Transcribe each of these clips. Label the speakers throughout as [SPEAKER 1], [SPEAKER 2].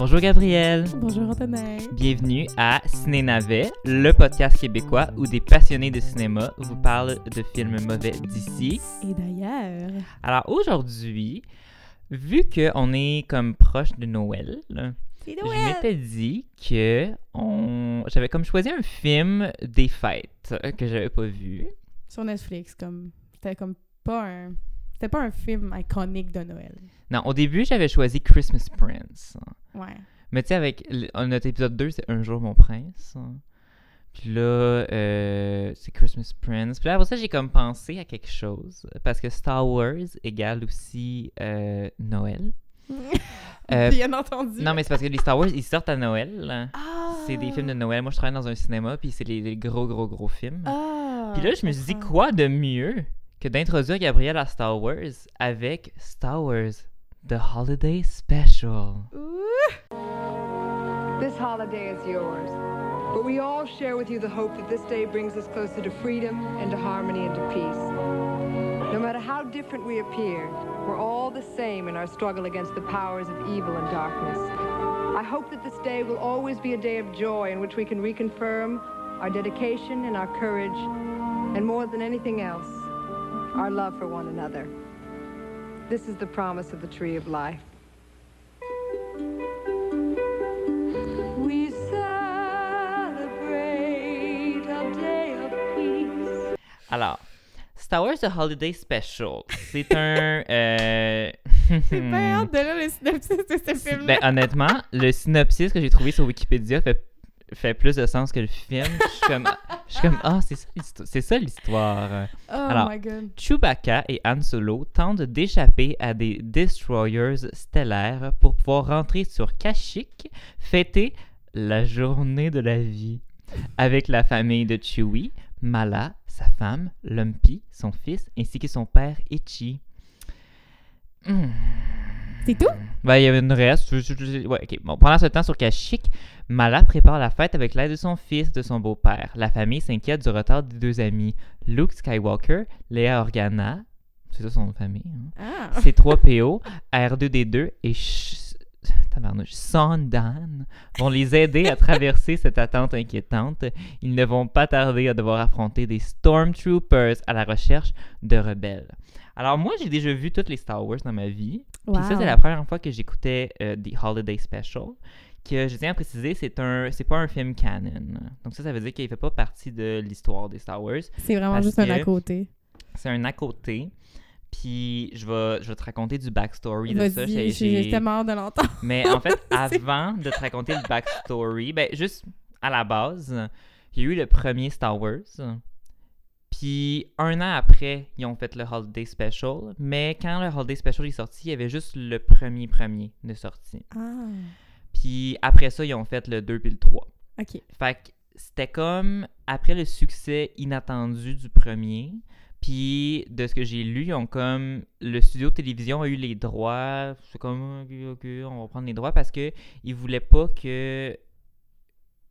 [SPEAKER 1] Bonjour Gabriel.
[SPEAKER 2] Bonjour Antonin.
[SPEAKER 1] Bienvenue à Ciné Navet, le podcast québécois où des passionnés de cinéma vous parlent de films mauvais d'ici.
[SPEAKER 2] Et d'ailleurs.
[SPEAKER 1] Alors aujourd'hui, vu qu'on est comme proche de Noël, je m'étais dit que on... j'avais comme choisi un film des fêtes que j'avais pas vu.
[SPEAKER 2] Sur Netflix, comme. C'était comme pas un. C'était pas un film iconique de Noël.
[SPEAKER 1] Non, au début, j'avais choisi Christmas Prince.
[SPEAKER 2] Ouais.
[SPEAKER 1] Mais tu sais, avec notre épisode 2, c'est Un jour mon prince. Puis là, euh, c'est Christmas Prince. Puis là, après ça, j'ai comme pensé à quelque chose. Parce que Star Wars égale aussi euh, Noël. Euh,
[SPEAKER 2] Bien entendu.
[SPEAKER 1] non, mais c'est parce que les Star Wars, ils sortent à Noël.
[SPEAKER 2] Ah!
[SPEAKER 1] C'est des films de Noël. Moi, je travaille dans un cinéma, puis c'est les, les gros, gros, gros films.
[SPEAKER 2] Ah!
[SPEAKER 1] Puis là, je me suis dit, quoi de mieux que d'introduire Gabriel à Star Wars avec Star Wars The Holiday Special.
[SPEAKER 2] Ouh!
[SPEAKER 3] This holiday is yours. But we all share with you the hope that this day brings us closer to freedom and to harmony and to peace. No matter how different we appear, we're all the same in our struggle against the powers of evil and darkness. I hope that this day will always be a day of joy in which we can reconfirm our dedication and our courage, and more than anything else, our love for one another. This is the promise of the Tree of Life. We celebrate a day of peace.
[SPEAKER 1] Alors, Star Wars The Holiday Special, c'est un... euh,
[SPEAKER 2] J'ai bien hâte de lire le synopsis de ce film.
[SPEAKER 1] ben, honnêtement, le synopsis que j'ai trouvé sur Wikipédia fait, fait plus de sens que le film. Je suis comme, je suis comme ah, c'est ça l'histo- c'est ça l'histoire.
[SPEAKER 2] oh
[SPEAKER 1] alors,
[SPEAKER 2] my god.
[SPEAKER 1] Chewbacca et Han Solo tentent d'échapper à des destroyers stellaires pour pouvoir rentrer sur Kashyyyk, fêter la journée de la vie avec la famille de Chewie, Mala, sa femme, Lumpy, son fils, ainsi que son père Itchy. Hmm.
[SPEAKER 2] C'est tout?
[SPEAKER 1] Ben, il y avait une reste. Ouais. Bon, pendant ce temps sur Kashyyyk, Mala prépare la fête avec l'aide de son fils et de son beau-père. La famille s'inquiète du retard des deux amis, Luke Skywalker, Leia Organa, c'est ça son nom de famille, hein?
[SPEAKER 2] Ah!
[SPEAKER 1] C3PO, R2D2 et Sondan vont les aider à traverser cette attente inquiétante. Ils ne vont pas tarder à devoir affronter des Stormtroopers à la recherche de rebelles. Alors moi, j'ai déjà vu toutes les Star Wars dans ma vie. Puis ça, c'est la première fois que j'écoutais euh, The Holiday Special. Que je tiens à préciser, c'est un, c'est pas un film canon. Donc ça, ça veut dire qu'il fait pas partie de l'histoire des Star Wars.
[SPEAKER 2] C'est vraiment juste un à côté.
[SPEAKER 1] C'est un à côté. Puis je vais, je vais te raconter du backstory de ça. J'ai-
[SPEAKER 2] j'ai tellement de l'entendre.
[SPEAKER 1] Mais en fait, avant de te raconter le backstory, ben juste à la base, il y a eu le premier Star Wars. Puis un an après, ils ont fait le Holiday Special. Mais quand le Holiday Special est sorti, il y avait juste le premier premier de sortie.
[SPEAKER 2] Ah,
[SPEAKER 1] Puis après ça, ils ont fait le 2 puis le 3.
[SPEAKER 2] ok.
[SPEAKER 1] Fait que c'était comme après le succès inattendu du premier. Puis de ce que j'ai lu, ils ont comme le studio de télévision a eu les droits. C'est comme ok, ok, on va prendre les droits parce que ils voulaient pas que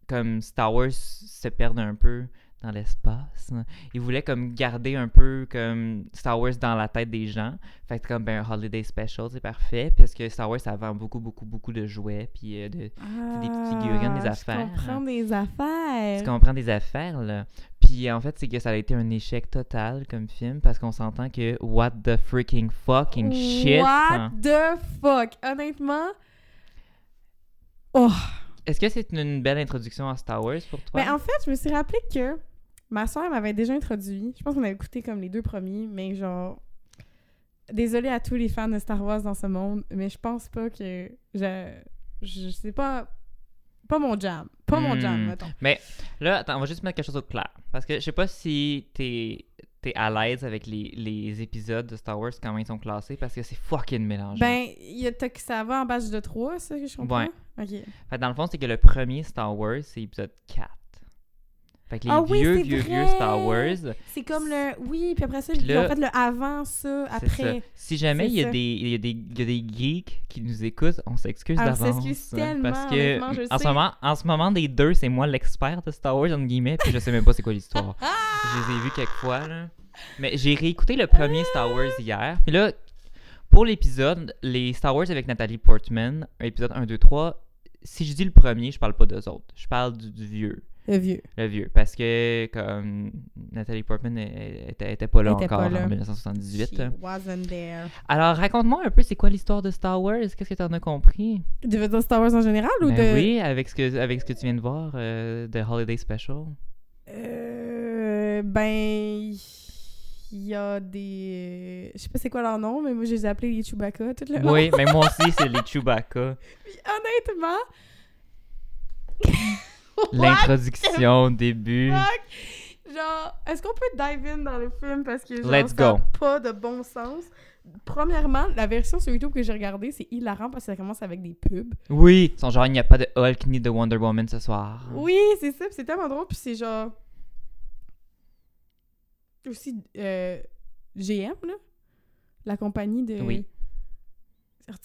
[SPEAKER 1] comme Star Wars se perde un peu dans l'espace. Ils voulaient comme garder un peu comme Star Wars dans la tête des gens. Fait que comme ben, un holiday special, c'est parfait parce que Star Wars ça vend beaucoup beaucoup beaucoup de jouets puis euh, de des petites figurines, des
[SPEAKER 2] Ah,
[SPEAKER 1] affaires.
[SPEAKER 2] Je comprends des affaires.
[SPEAKER 1] tu comprends des affaires, là. Puis en fait, c'est que ça a été un échec total comme film parce qu'on s'entend que what the freaking fucking shit.
[SPEAKER 2] What
[SPEAKER 1] hein.
[SPEAKER 2] the fuck? Honnêtement. Oh.
[SPEAKER 1] Est-ce que c'est une belle introduction à Star Wars pour toi?
[SPEAKER 2] Mais en fait, je me suis rappelé que ma soeur m'avait déjà introduit. Je pense qu'on avait écouté comme les deux premiers, mais genre. Désolée à tous les fans de Star Wars dans ce monde, mais je pense pas que. Je. Je sais pas. Pas mon jam. Pas mon jam,
[SPEAKER 1] Hmm.
[SPEAKER 2] mettons.
[SPEAKER 1] Mais là, attends, on va juste mettre quelque chose au clair. Parce que je sais pas si t'es es à l'aise avec les, les épisodes de Star Wars, comment ils sont classés, parce que c'est fucking mélangeant.
[SPEAKER 2] Ben, il y a, ça va en base de 3, ça que je comprends?
[SPEAKER 1] Ouais.
[SPEAKER 2] Ok.
[SPEAKER 1] Fait que dans le fond, c'est que le premier Star Wars, c'est épisode 4. Fait que les
[SPEAKER 2] Ah oui,
[SPEAKER 1] vieux,
[SPEAKER 2] c'est
[SPEAKER 1] vieux, vieux
[SPEAKER 2] vrai!
[SPEAKER 1] Star Wars,
[SPEAKER 2] C'est comme le. Oui, puis après ça, ils ont fait le avant ça, après.
[SPEAKER 1] ça. Si jamais il y, a des, il, y a des, il y a des geeks qui nous écoutent, on s'excuse
[SPEAKER 2] Ah, on
[SPEAKER 1] d'avance.
[SPEAKER 2] s'excuse tellement,
[SPEAKER 1] Parce que en, ce moment, en ce moment, des deux, c'est moi l'expert de Star Wars, entre guillemets, puis je sais même pas c'est quoi l'histoire. je les ai vus quelques fois, là. Mais j'ai réécouté le premier Star Wars hier. Puis là, pour l'épisode, les Star Wars avec Nathalie Portman, épisode 1, 2, 3, si je dis le premier, je parle pas d'eux autres. Je parle du, du vieux.
[SPEAKER 2] Le vieux.
[SPEAKER 1] Le vieux. Parce que, comme Nathalie Portman était, était pas là
[SPEAKER 2] était
[SPEAKER 1] encore
[SPEAKER 2] pas là.
[SPEAKER 1] en 1978.
[SPEAKER 2] She wasn't there.
[SPEAKER 1] Alors, raconte-moi un peu, c'est quoi l'histoire de Star Wars? Qu'est-ce que t'en as compris?
[SPEAKER 2] Tu veux dire Star Wars en général ou
[SPEAKER 1] Ben
[SPEAKER 2] de.
[SPEAKER 1] oui, avec ce, que, avec ce que tu viens de voir euh, de Holiday Special.
[SPEAKER 2] Euh, ben. Il y a des. Je sais pas c'est quoi leur nom, mais moi je les ai appelés les Chewbacca tout le long.
[SPEAKER 1] Oui, mais moi aussi, c'est les Chewbacca.
[SPEAKER 2] Puis honnêtement.
[SPEAKER 1] L'introduction au début.
[SPEAKER 2] fuck? Genre, est-ce qu'on peut dive in dans le film parce que genre,
[SPEAKER 1] Let's
[SPEAKER 2] ça a
[SPEAKER 1] go.
[SPEAKER 2] pas de bon sens? Premièrement, la version sur YouTube que j'ai regardée, c'est hilarant parce que ça commence avec des pubs.
[SPEAKER 1] Oui, son genre, il n'y a pas de Hulk ni de Wonder Woman ce soir.
[SPEAKER 2] Oui, c'est ça, c'est tellement drôle, puis c'est genre. Aussi, euh, GM, là. La compagnie de.
[SPEAKER 1] Oui.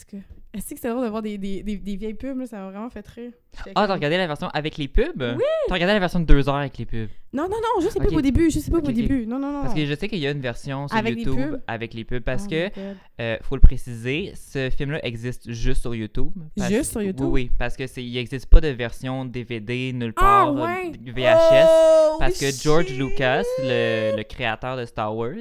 [SPEAKER 2] Cas, est-ce que c'est drôle de voir des, des, des, des vieilles pubs, là, ça m'a vraiment fait rire.
[SPEAKER 1] Ah, t'as
[SPEAKER 2] comme-
[SPEAKER 1] regardé la version avec les pubs?
[SPEAKER 2] Oui!
[SPEAKER 1] T'as regardé la version de deux heures avec les pubs?
[SPEAKER 2] Non, non, non, je sais pas
[SPEAKER 1] Ok.
[SPEAKER 2] au début, je sais pas
[SPEAKER 1] Ok,
[SPEAKER 2] au début. Non, non, non.
[SPEAKER 1] Parce que je sais qu'il y a une version sur
[SPEAKER 2] Avec
[SPEAKER 1] YouTube avec les pubs. Parce
[SPEAKER 2] Oh
[SPEAKER 1] que, euh, faut le préciser, ce film-là existe juste sur YouTube. Parce-
[SPEAKER 2] Juste sur YouTube?
[SPEAKER 1] Oui, oui, parce que c'est, il n'existe pas de version DVD nulle
[SPEAKER 2] Ah,
[SPEAKER 1] part, euh,
[SPEAKER 2] ouais!
[SPEAKER 1] VHS.
[SPEAKER 2] Oh,
[SPEAKER 1] Parce que George
[SPEAKER 2] shit!
[SPEAKER 1] Lucas, le, le créateur de Star Wars,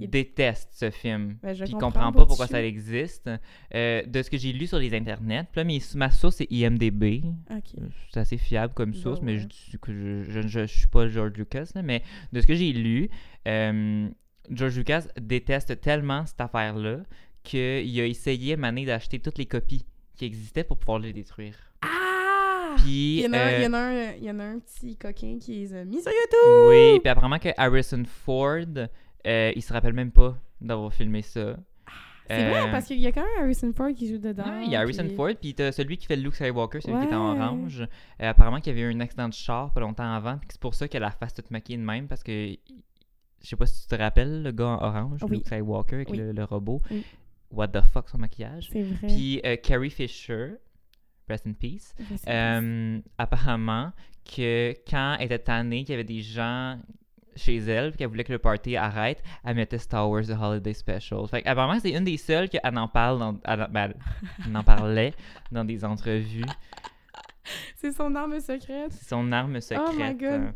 [SPEAKER 2] Il-
[SPEAKER 1] déteste ce film.
[SPEAKER 2] Ben, je
[SPEAKER 1] Puis il comprend
[SPEAKER 2] pas
[SPEAKER 1] pourquoi ça existe. Euh, de ce que j'ai lu sur les internets, puis là, mes- ma source c'est IMDB.
[SPEAKER 2] Ok.
[SPEAKER 1] Euh, C'est assez fiable comme
[SPEAKER 2] Bah
[SPEAKER 1] source, mais je
[SPEAKER 2] ouais.
[SPEAKER 1] je, je, suis pas George Lucas. là, mais de ce que j'ai lu, euh, George Lucas déteste tellement cette affaire-là qu'il a essayé à maner d'acheter toutes les copies qui existaient pour pouvoir les détruire.
[SPEAKER 2] Ah!
[SPEAKER 1] Puis,
[SPEAKER 2] il, y en a, un-
[SPEAKER 1] euh,
[SPEAKER 2] il, y en a un, il y en a un petit coquin qui les a mis sur YouTube!
[SPEAKER 1] Oui, puis apparemment que Harrison Ford, euh, il se rappelle même pas d'avoir filmé ça.
[SPEAKER 2] C'est vrai,
[SPEAKER 1] Euh,
[SPEAKER 2] parce qu'il y a quand même Harrison Ford qui joue dedans.
[SPEAKER 1] Ouais, il y a Harrison
[SPEAKER 2] puis-
[SPEAKER 1] Ford, puis t'as celui qui fait le Luke Skywalker, celui qui est en orange. Euh, apparemment qu'il y avait eu un accident de char pas longtemps avant, puis c'est pour ça qu'elle a la face toute maquillée de même, parce que je sais pas si tu te rappelles, le gars en orange,
[SPEAKER 2] Oui.
[SPEAKER 1] Luke Skywalker avec
[SPEAKER 2] Oui.
[SPEAKER 1] le, le robot.
[SPEAKER 2] Oui.
[SPEAKER 1] What the fuck son maquillage.
[SPEAKER 2] C'est vrai.
[SPEAKER 1] Puis euh, Carrie Fisher, rest in peace, euh, apparemment que quand elle était tannée, qu'il y avait des gens chez elle, puis qu'elle voulait que le party arrête, elle mettait Star Wars The Holiday Special. Fait apparemment, c'est une des seules qu'elle en parle, dans, elle, ben, elle en parlait dans des entrevues.
[SPEAKER 2] C'est son arme secrète.
[SPEAKER 1] C'est son arme secrète.
[SPEAKER 2] Oh my God.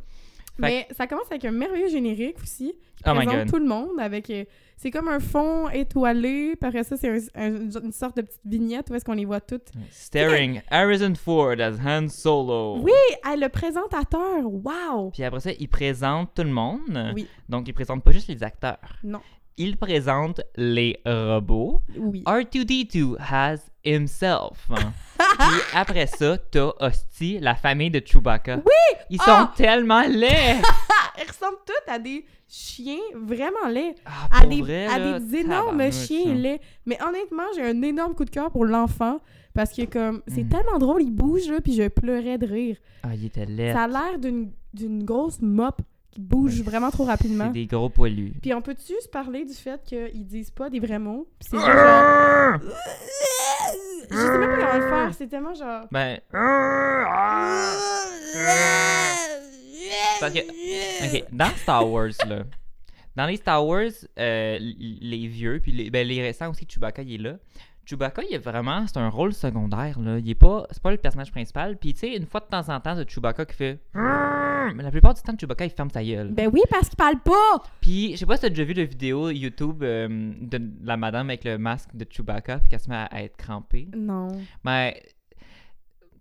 [SPEAKER 2] Mais ça commence avec un merveilleux générique aussi.
[SPEAKER 1] Oh my
[SPEAKER 2] présente tout le monde avec. euh, c'est comme un fond étoilé. Puis après ça, c'est un- un- une sorte de petite vignette où est-ce qu'on les voit toutes.
[SPEAKER 1] Staring Harrison Ford as Han Solo.
[SPEAKER 2] Oui, le présentateur. Wow!
[SPEAKER 1] Puis après ça, il présente tout le monde.
[SPEAKER 2] Oui.
[SPEAKER 1] Donc, il présente pas juste les acteurs.
[SPEAKER 2] Non.
[SPEAKER 1] Il présente les robots.
[SPEAKER 2] Oui.
[SPEAKER 1] R2D2 has himself. Puis après ça, t'as Hostie, la famille de Chewbacca. Oui! Ils sont
[SPEAKER 2] Ah!
[SPEAKER 1] tellement laids!
[SPEAKER 2] Ils ressemblent tous à des chiens vraiment laids.
[SPEAKER 1] Ah,
[SPEAKER 2] À des,
[SPEAKER 1] vrai,
[SPEAKER 2] à
[SPEAKER 1] là,
[SPEAKER 2] des énormes
[SPEAKER 1] tabarnouche,
[SPEAKER 2] chiens
[SPEAKER 1] hein.
[SPEAKER 2] laids. Mais honnêtement, j'ai un énorme coup de cœur pour l'enfant. Parce que comme c'est
[SPEAKER 1] Mm.
[SPEAKER 2] tellement drôle, il bouge là, puis je pleurais de rire.
[SPEAKER 1] Ah, il était laid.
[SPEAKER 2] Ça a l'air d'une d'une grosse mop qui bouge vraiment trop rapidement.
[SPEAKER 1] C'est des gros poilus.
[SPEAKER 2] Puis on peut-tu se parler du fait qu'ils disent pas des vrais mots? Puis c'est juste genre... Je sais même pas comment le faire, c'est tellement genre...
[SPEAKER 1] Ben, Parce que- ok, dans Star Wars, là, dans les Star Wars, euh, les vieux, puis les, ben, les récents aussi, Chewbacca, il est là. Chewbacca, il est vraiment, c'est un rôle secondaire, là. Il est pas, c'est pas le personnage principal. Puis, tu sais, une fois de temps en temps, de Chewbacca qui fait. Mais la plupart du temps, Chewbacca, il ferme sa gueule.
[SPEAKER 2] Ben oui, parce qu'il parle pas!
[SPEAKER 1] Puis, je sais pas si t'as déjà vu la vidéo YouTube euh, de la madame avec le masque de Chewbacca, puis qu'elle se met à, à être crampée.
[SPEAKER 2] Non.
[SPEAKER 1] Mais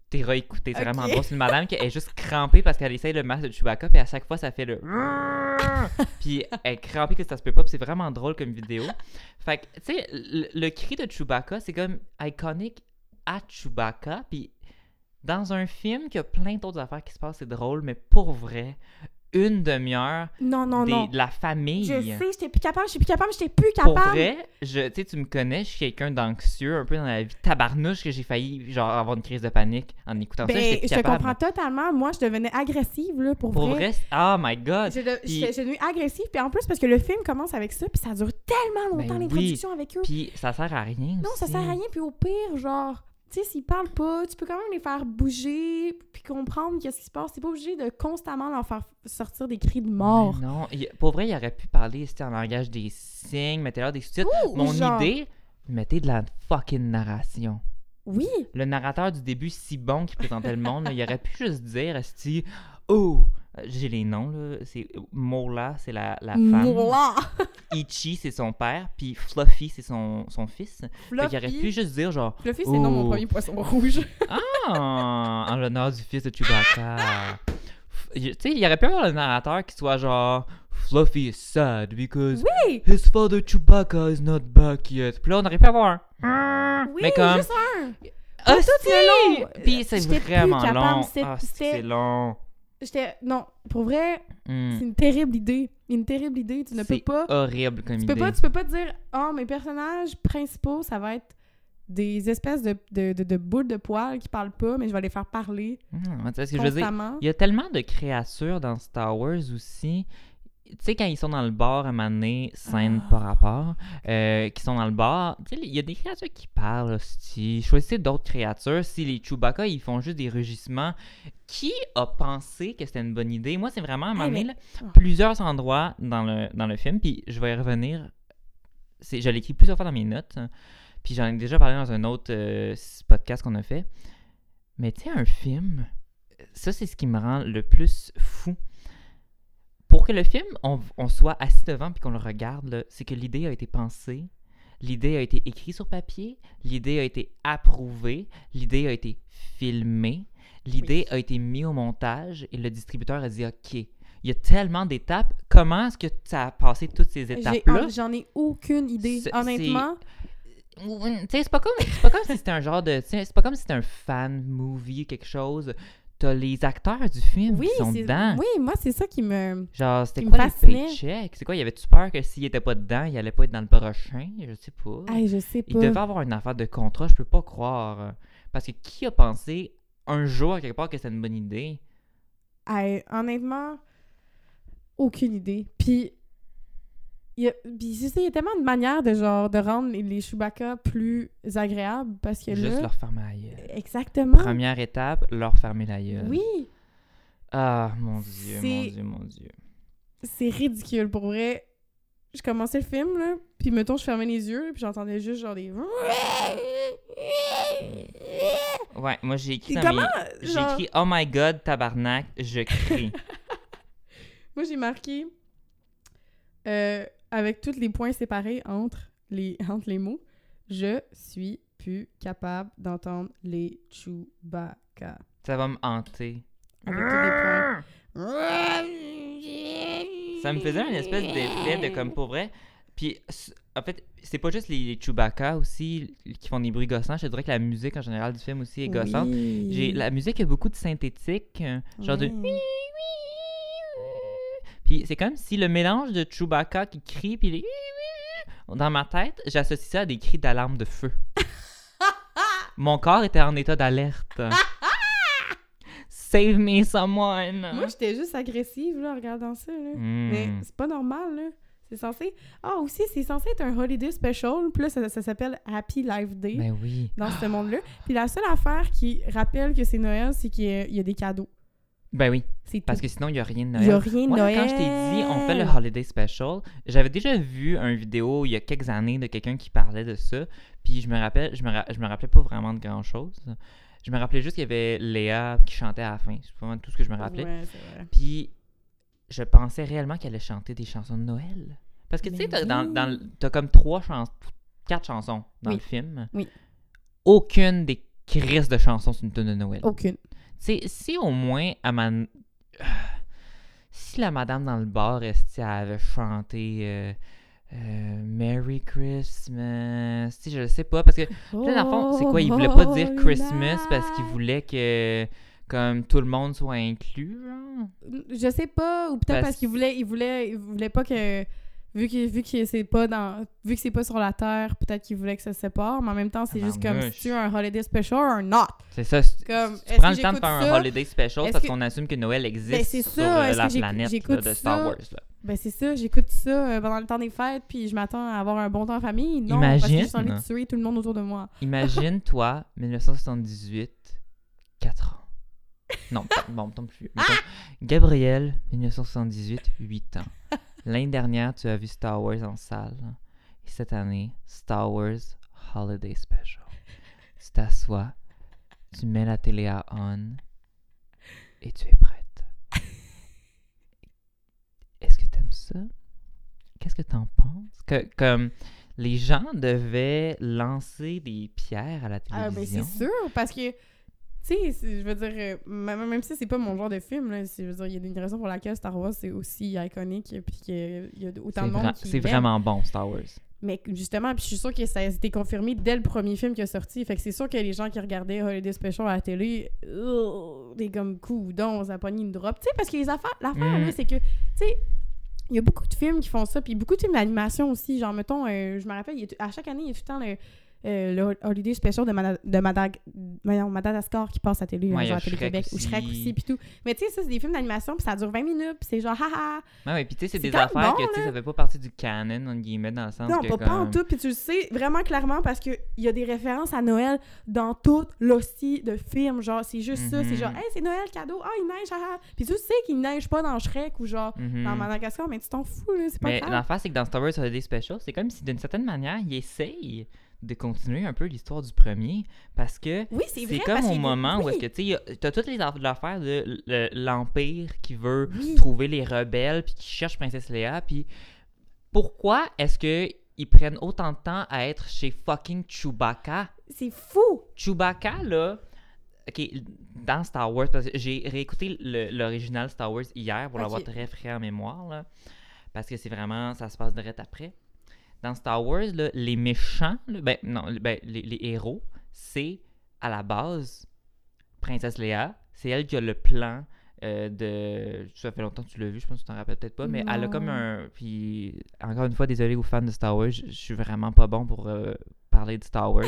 [SPEAKER 1] t'es réécouté, c'est vraiment bon. C'est une madame qui est juste crampée parce qu'elle essaye le masque de Chewbacca, puis à chaque fois, ça fait le. puis elle est crampée que ça se peut pas, puis c'est vraiment drôle comme vidéo. Fait que, tu sais, le, le cri de Chewbacca, c'est comme iconique à Chewbacca, puis dans un film qui a plein d'autres affaires qui se passent, c'est drôle, mais pour vrai, une demi-heure
[SPEAKER 2] Non, non,
[SPEAKER 1] des-
[SPEAKER 2] non.
[SPEAKER 1] de la famille.
[SPEAKER 2] Je sais, j'étais plus capable, j'étais plus capable, j'étais plus
[SPEAKER 1] Pour
[SPEAKER 2] capable!
[SPEAKER 1] vrai, je, tu sais, tu me connais, je suis quelqu'un d'anxieux un peu dans la vie. Tabarnouche que j'ai failli genre avoir une crise de panique en écoutant ça.
[SPEAKER 2] Ben,
[SPEAKER 1] J'étais
[SPEAKER 2] je te comprends totalement. Moi, je devenais agressive, là, pour,
[SPEAKER 1] Pour
[SPEAKER 2] vrai.
[SPEAKER 1] oh my god.
[SPEAKER 2] Je, de-
[SPEAKER 1] Puis-
[SPEAKER 2] devenue agressive, puis en plus, parce que le film commence avec ça, puis ça dure tellement longtemps,
[SPEAKER 1] Ben
[SPEAKER 2] l'introduction avec eux.
[SPEAKER 1] Puis ça sert à rien.
[SPEAKER 2] Non, ça
[SPEAKER 1] aussi.
[SPEAKER 2] sert à rien. Puis au pire, genre, tu sais, s'ils parlent pas, tu peux quand même les faire bouger puis comprendre qu'est-ce qui se passe. T'es pas obligé de constamment leur faire sortir des cris de mort.
[SPEAKER 1] Mais Non, il- pour vrai, il aurait pu parler c'était en langage des signes, mettez-leur des sous-titres.
[SPEAKER 2] Ou
[SPEAKER 1] Mon
[SPEAKER 2] genre-
[SPEAKER 1] idée, mettez de la fucking narration.
[SPEAKER 2] Oui!
[SPEAKER 1] Le narrateur du début, si bon qui présentait le monde, là, il aurait pu juste dire, oh, j'ai les noms, là. C'est Mola, c'est la, la femme.
[SPEAKER 2] Moula!
[SPEAKER 1] Ichi, c'est son père. Puis Fluffy, c'est son, son fils. Fait qu'il aurait pu
[SPEAKER 2] Fluffy,
[SPEAKER 1] juste dire, genre,
[SPEAKER 2] Fluffy c'est de mon
[SPEAKER 1] Oh.
[SPEAKER 2] premier poisson rouge.
[SPEAKER 1] ah, en l'honneur du fils de Chewbacca. Tu sais, il aurait pu avoir le narrateur qui soit genre, Fluffy is sad because
[SPEAKER 2] Oui!
[SPEAKER 1] his father Chewbacca is not back yet. Puis là, on aurait pu avoir un.
[SPEAKER 2] Oui,
[SPEAKER 1] mais comme.
[SPEAKER 2] juste un!
[SPEAKER 1] Ah, si!
[SPEAKER 2] le long,
[SPEAKER 1] Puis c'est vraiment long.
[SPEAKER 2] c'était-
[SPEAKER 1] Ah, c'est
[SPEAKER 2] c'était-
[SPEAKER 1] c'est long.
[SPEAKER 2] J'étais... Non, pour vrai,
[SPEAKER 1] Hmm.
[SPEAKER 2] c'est une terrible idée. Une terrible idée. Tu ne peux
[SPEAKER 1] C'est
[SPEAKER 2] pas...
[SPEAKER 1] horrible comme
[SPEAKER 2] Tu
[SPEAKER 1] idée.
[SPEAKER 2] peux pas, tu peux pas dire, oh, mes personnages principaux, ça va être des espèces de, de, de, de boules de poils qui parlent pas, mais je vais les faire parler
[SPEAKER 1] Hmm, tu sais ce que je veux dire?
[SPEAKER 2] constamment.
[SPEAKER 1] Il y a tellement de créatures dans Star Wars aussi. Tu sais, quand ils sont dans le bar à un moment donné, scène
[SPEAKER 2] Ah.
[SPEAKER 1] par rapport, euh, qui sont dans le bar, tu sais, il y a des créatures qui parlent, hostie. Choisissez d'autres créatures. Si les Chewbacca, ils font juste des rugissements, qui a pensé que c'était une bonne idée? Moi, c'est vraiment à un moment
[SPEAKER 2] Hey,
[SPEAKER 1] donné, là, plusieurs endroits dans le, dans le film, puis je vais y revenir. Je l'ai écrit plusieurs fois dans mes notes, hein, puis j'en ai déjà parlé dans un autre euh, podcast qu'on a fait. Mais tu sais, un film, ça, c'est ce qui me rend le plus fou. Que le film, on, on soit assis devant puis qu'on le regarde, c'est que l'idée a été pensée, l'idée a été écrite sur papier, l'idée a été approuvée, l'idée a été filmée, l'idée a été mise au montage et le distributeur a dit OK. Il y a tellement d'étapes. Comment est-ce que tu as passé toutes ces étapes-là?
[SPEAKER 2] J'en ai aucune idée. Honnêtement,
[SPEAKER 1] sais, c'est pas comme pas comme si c'était un genre de c'est pas comme si c'était un fan movie quelque chose t'as les acteurs du film
[SPEAKER 2] oui,
[SPEAKER 1] qui sont dedans
[SPEAKER 2] oui, moi, c'est ça qui me...
[SPEAKER 1] genre c'était quoi les
[SPEAKER 2] fascinait.
[SPEAKER 1] paychecks? C'est quoi y avait-tu peur que s'il était pas dedans il allait pas être dans le prochain? Je sais pas
[SPEAKER 2] Hey, je sais
[SPEAKER 1] il
[SPEAKER 2] pas.
[SPEAKER 1] devait avoir une affaire de contrat je peux pas croire parce que qui a pensé un jour à quelque part que c'était une bonne idée?
[SPEAKER 2] Hey, honnêtement, aucune idée. Puis, il y a, tellement de manières de genre de rendre les, les Chewbacca plus agréables parce que
[SPEAKER 1] juste
[SPEAKER 2] là...
[SPEAKER 1] leur fermer la gueule
[SPEAKER 2] Exactement.
[SPEAKER 1] première étape leur fermer la gueule
[SPEAKER 2] Oui,
[SPEAKER 1] ah mon dieu mon dieu mon dieu
[SPEAKER 2] c'est ridicule pour vrai. Je commençais le film, là, puis mettons, je fermais les yeux, puis j'entendais juste genre des...
[SPEAKER 1] ouais moi j'ai écrit
[SPEAKER 2] comment,
[SPEAKER 1] mes-
[SPEAKER 2] genre-
[SPEAKER 1] J'ai écrit Oh my god, tabarnak, je crie.
[SPEAKER 2] Moi, j'ai marqué euh, avec tous les points séparés entre les, entre les mots. Je suis plus capable d'entendre les Chewbacca.
[SPEAKER 1] Ça va me hanter.
[SPEAKER 2] Avec tous les points.
[SPEAKER 1] Ça me faisait une espèce d'effet de comme pour vrai. Puis en fait, c'est pas juste les, Chewbacca aussi qui font des bruits gossants. Je dirais que la musique en général du film aussi est gossante.
[SPEAKER 2] Oui.
[SPEAKER 1] J'ai la musique a beaucoup de synthétique, euh, genre de
[SPEAKER 2] Ouais.
[SPEAKER 1] Puis c'est comme si le mélange de Chewbacca qui crie puis les dans ma tête, j'associe ça à des cris d'alarme de feu. Mon corps était en état d'alerte. Save me someone.
[SPEAKER 2] Moi, j'étais juste agressive là, en regardant ça. Là.
[SPEAKER 1] Hmm.
[SPEAKER 2] Mais c'est pas normal. là. C'est censé. Ah, aussi, c'est censé être un holiday special. Puis là, ça, ça s'appelle Happy Life Day
[SPEAKER 1] Ben oui.
[SPEAKER 2] dans ce monde-là. Puis la seule affaire qui rappelle que c'est Noël, c'est qu'il y a des cadeaux.
[SPEAKER 1] Ben oui.
[SPEAKER 2] C'est
[SPEAKER 1] Parce que sinon, il n'y a rien de
[SPEAKER 2] Il y a
[SPEAKER 1] Noël.
[SPEAKER 2] rien de
[SPEAKER 1] Moi,
[SPEAKER 2] Noël.
[SPEAKER 1] quand je t'ai dit, on fait le Holiday Special, j'avais déjà vu une vidéo il y a quelques années de quelqu'un qui parlait de ça. Puis je me rappelle, je me, ra- je me rappelais pas vraiment de grand chose. Je me rappelais juste qu'il y avait Léa qui chantait à la fin. C'est vraiment tout ce que je me rappelais.
[SPEAKER 2] Ouais, c'est vrai.
[SPEAKER 1] Puis je pensais réellement qu'elle allait chanter des chansons de Noël. Parce que tu sais,
[SPEAKER 2] Mais
[SPEAKER 1] t'as, dans, t'as comme trois chansons, quatre chansons dans
[SPEAKER 2] Oui.
[SPEAKER 1] le film.
[SPEAKER 2] Oui.
[SPEAKER 1] Aucune des crises de chansons sur une tune de Noël.
[SPEAKER 2] Aucune.
[SPEAKER 1] Sais, si au moins, à man- si la madame dans le bar, elle avait chanté euh, euh, Merry Christmas, je le sais pas, parce que là, dans le fond, c'est quoi, il voulait pas dire
[SPEAKER 2] Oh,
[SPEAKER 1] Christmas parce qu'il voulait que, comme, tout le monde soit inclus, genre?
[SPEAKER 2] Je sais pas, ou peut-être
[SPEAKER 1] Parce-
[SPEAKER 2] parce, qu'il voulait, il voulait, il voulait pas que. Vu que, vu que c'est pas dans. Vu que c'est pas sur la Terre, peut-être qu'il voulait que ça se sépare, mais en même temps, c'est juste comme si tu veux un holiday special or not.
[SPEAKER 1] C'est ça,
[SPEAKER 2] Comme,
[SPEAKER 1] tu prends le temps de faire un holiday special parce qu'on assume que Noël existe
[SPEAKER 2] Ben,
[SPEAKER 1] sur
[SPEAKER 2] ça,
[SPEAKER 1] euh, la planète là, de Star? Wars. Là.
[SPEAKER 2] Ben, c'est ça, j'écoute ça euh, pendant le temps des fêtes, puis je m'attends à avoir un bon temps en famille. Non, parce que
[SPEAKER 1] Imagine.
[SPEAKER 2] j'ai envie de tuer tout le monde autour de moi.
[SPEAKER 1] Imagine, toi, 1978, 4 ans. Non, bon, tant plus. Gabriel, 1978, 8 ans. L'année dernière, tu as vu Star Wars en salle. Et cette année, Star Wars Holiday Special. Tu t'assois, tu mets la télé à on et tu es prête. Est-ce que t'aimes ça? Qu'est-ce que t'en penses? Que, comme les gens devaient lancer des pierres à la
[SPEAKER 2] Ah, ben
[SPEAKER 1] télévision.
[SPEAKER 2] c'est sûr, parce que, tu sais, c'est- je veux dire, euh, même même si c'est pas mon genre de film, là, c'est- je veux dire, il y a une raison pour laquelle Star Wars c'est aussi iconique, puis qu'il y a autant de monde qui
[SPEAKER 1] c'est vraiment bon, Star Wars.
[SPEAKER 2] Mais justement, puis je suis sûre que ça a été confirmé dès le premier film qui est sorti. Fait que c'est sûr que les gens qui regardaient Holiday Special à la télé, euh, des comme coudons, ça a pogné une drop. Tu sais, parce que les affaires, l'affaire,
[SPEAKER 1] Mm.
[SPEAKER 2] là, c'est que, tu sais, il y a beaucoup de films qui font ça, puis beaucoup de films d'animation aussi. Genre, mettons, euh, je me rappelle, il y a tout- à chaque année, il y a tout le temps le, euh, le Holiday Special de, Mana- de Madag- voyons, Madagascar qui passe à télé,
[SPEAKER 1] Ouais,
[SPEAKER 2] hein,
[SPEAKER 1] il
[SPEAKER 2] genre à Télé-Québec, ou Shrek
[SPEAKER 1] aussi.
[SPEAKER 2] puis tout. Mais tu sais, ça, c'est des films d'animation, puis ça dure 20 minutes, puis c'est genre, haha.
[SPEAKER 1] Ouais, ouais, puis tu sais, c'est des affaires
[SPEAKER 2] bon,
[SPEAKER 1] que, tu sais, ça fait pas partie du canon, entre guillemets, dans le sens
[SPEAKER 2] Non,
[SPEAKER 1] que
[SPEAKER 2] pas, pas en tout. Puis tu le sais vraiment clairement parce qu'il y a des références à Noël dans toute l'hostie de film. Genre, c'est juste ça. C'est
[SPEAKER 1] Mhm.
[SPEAKER 2] genre, hey, c'est Noël, cadeau. Ah, il neige, haha. Puis tu sais qu'il neige pas dans Shrek ou genre
[SPEAKER 1] Mhm.
[SPEAKER 2] dans Madagascar, mais tu t'en fous, là. C'est pas
[SPEAKER 1] Mais
[SPEAKER 2] grave.
[SPEAKER 1] l'affaire, c'est que dans Star Wars Holiday Special, c'est comme si d'une certaine manière, ils essayent de continuer un peu l'histoire du premier parce que
[SPEAKER 2] Oui, c'est
[SPEAKER 1] comme au moment où est-ce que tu sais, y a- t'as toutes les aff- l'affaire de l'Empire qui veut
[SPEAKER 2] Oui.
[SPEAKER 1] trouver les rebelles puis qui cherche Princesse Leia puis pourquoi est-ce que ils prennent autant de temps à être chez fucking Chewbacca?
[SPEAKER 2] C'est fou.
[SPEAKER 1] Chewbacca, là, ok, dans Star Wars, parce que j'ai réécouté le- l'original Star Wars hier pour l'avoir
[SPEAKER 2] Ok.
[SPEAKER 1] très frais en mémoire, là, parce que c'est vraiment, ça se passe direct après. Dans Star Wars, là, les méchants, là, ben non, ben, les, les héros, c'est à la base Princesse Léa, c'est elle qui a le plan euh, de. Ça fait longtemps que tu l'as vu, je pense que tu t'en rappelles peut-être pas, mais elle a comme un. Puis, encore une fois, désolé aux fans de Star Wars, je suis vraiment pas bon pour euh, parler de Star Wars,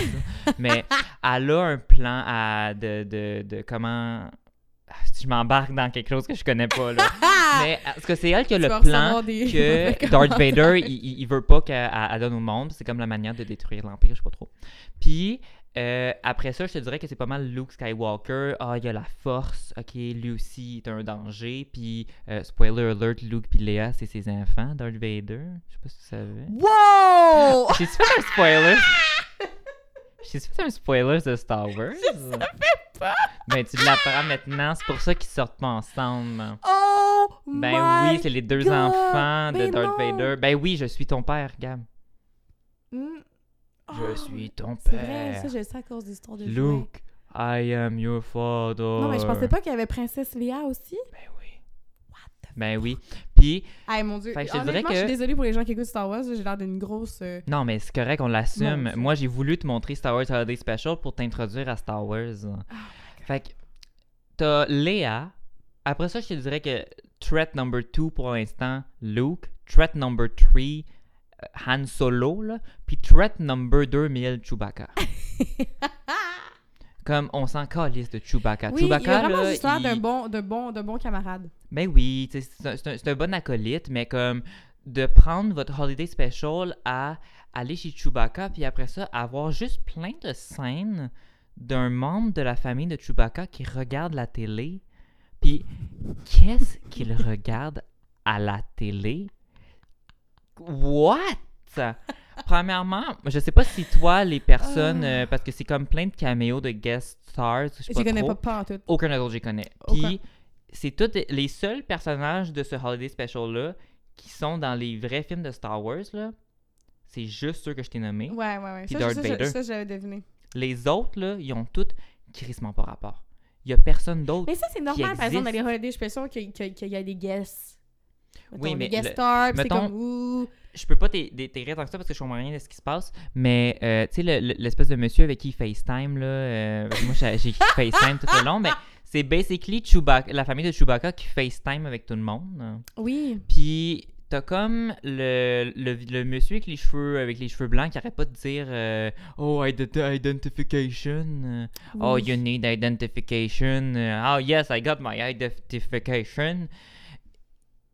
[SPEAKER 1] mais elle a un plan à, de, de, de comment. Ah, Si je m'embarque dans quelque chose que je connais pas, là. mais parce que c'est elle qui a
[SPEAKER 2] Tu
[SPEAKER 1] le plan
[SPEAKER 2] des
[SPEAKER 1] que Darth. Vader, il, il- veut pas qu'elle elle- elle donne au monde. C'est comme la manière de détruire l'Empire, je sais pas trop. Puis, euh, après ça, je te dirais que c'est pas mal Luke Skywalker. Ah, il y a la force. Ok, lui aussi est un danger. Puis, euh, spoiler alert, Luke puis Leia, c'est ses enfants, Darth Vader. Je sais pas si tu savais.
[SPEAKER 2] Wow!
[SPEAKER 1] J'ai fait un spoiler? J'ai fait un spoiler de Star Wars? Je savais
[SPEAKER 2] pas.
[SPEAKER 1] Ben, tu l'apprends maintenant. C'est pour ça qu'ils sortent pas ensemble.
[SPEAKER 2] Oh!
[SPEAKER 1] Ben
[SPEAKER 2] my
[SPEAKER 1] oui, c'est les deux
[SPEAKER 2] God!
[SPEAKER 1] enfants de
[SPEAKER 2] Mais
[SPEAKER 1] Darth
[SPEAKER 2] non!
[SPEAKER 1] Vader. Ben oui, je suis ton père, Gab.
[SPEAKER 2] Mm.
[SPEAKER 1] Je
[SPEAKER 2] Oh,
[SPEAKER 1] suis ton
[SPEAKER 2] C'est vrai,
[SPEAKER 1] père.
[SPEAKER 2] ça, je le sais à cause des histoires de jouets.
[SPEAKER 1] Luke, I am your father.
[SPEAKER 2] Non, mais je pensais pas qu'il y avait Princesse Léa aussi.
[SPEAKER 1] Ben oui. Ben oui. Puis,
[SPEAKER 2] Hey, mon Dieu.
[SPEAKER 1] Fait que je te dirais
[SPEAKER 2] je suis
[SPEAKER 1] que-
[SPEAKER 2] désolée pour les gens qui écoutent Star Wars. J'ai l'air d'une grosse... euh,
[SPEAKER 1] non, mais c'est correct, on l'assume.
[SPEAKER 2] Mon Dieu.
[SPEAKER 1] Moi, j'ai voulu te montrer Star Wars Holiday Special pour t'introduire à Star Wars.
[SPEAKER 2] Ah,
[SPEAKER 1] fait que, t'as Léa. Après ça, je te dirais que threat number 2 pour l'instant, Luke. Threat number 3, Han Solo, là. Puis threat number 2000, Chewbacca. Comme on s'en calisse de Chewbacca.
[SPEAKER 2] Oui, il
[SPEAKER 1] Chewbacca,
[SPEAKER 2] a vraiment
[SPEAKER 1] là,
[SPEAKER 2] l'air
[SPEAKER 1] il-
[SPEAKER 2] d'un bon, bon camarade.
[SPEAKER 1] Ben oui, c'est un, bon acolyte, mais comme de prendre votre holiday special à aller chez Chewbacca, puis après ça, avoir juste plein de scènes d'un membre de la famille de Chewbacca qui regarde la télé. Puis qu'est-ce qu'il regarde à la télé? What? Premièrement, je sais pas si toi, les personnes, euh, parce que c'est comme plein de caméos de guest stars, je sais
[SPEAKER 2] Je
[SPEAKER 1] pas
[SPEAKER 2] connais
[SPEAKER 1] trop.
[SPEAKER 2] pas pas en tout.
[SPEAKER 1] Aucun autre, je connais. Puis, c'est tous les seuls personnages de ce Holiday Special-là qui sont dans les vrais films de Star Wars, là. C'est juste ceux que je t'ai nommés.
[SPEAKER 2] Ouais, ouais, ouais.
[SPEAKER 1] Puis
[SPEAKER 2] Ça,
[SPEAKER 1] Darth
[SPEAKER 2] ça, ça,
[SPEAKER 1] Vader.
[SPEAKER 2] ça, j'avais deviné.
[SPEAKER 1] Les autres, là, ils ont tous crissement pas rapport. Il y a personne d'autre.
[SPEAKER 2] Mais ça, c'est normal, par exemple, dans les
[SPEAKER 1] existe.
[SPEAKER 2] holidays spéciaux, qu'il y a des guests. Mettons,
[SPEAKER 1] Oui,
[SPEAKER 2] des
[SPEAKER 1] mais
[SPEAKER 2] guest
[SPEAKER 1] le-
[SPEAKER 2] stars, puis c'est comme, ouh.
[SPEAKER 1] Je peux pas t'é- déterrer tant que ça parce que je comprends rien de ce qui se passe. Mais, euh, tu sais, le- le- l'espèce de monsieur avec qui il FaceTime, là. euh, moi, j'ai j'ai écrit FaceTime tout le long, mais c'est basically Chewbacca, la famille de Chewbacca qui FaceTime avec tout le monde.
[SPEAKER 2] Oui.
[SPEAKER 1] Puis t'as comme le, le, le monsieur avec les cheveux avec les cheveux blancs qui arrête pas de dire euh, oh ident- identification oh you need identification oh yes I got my identification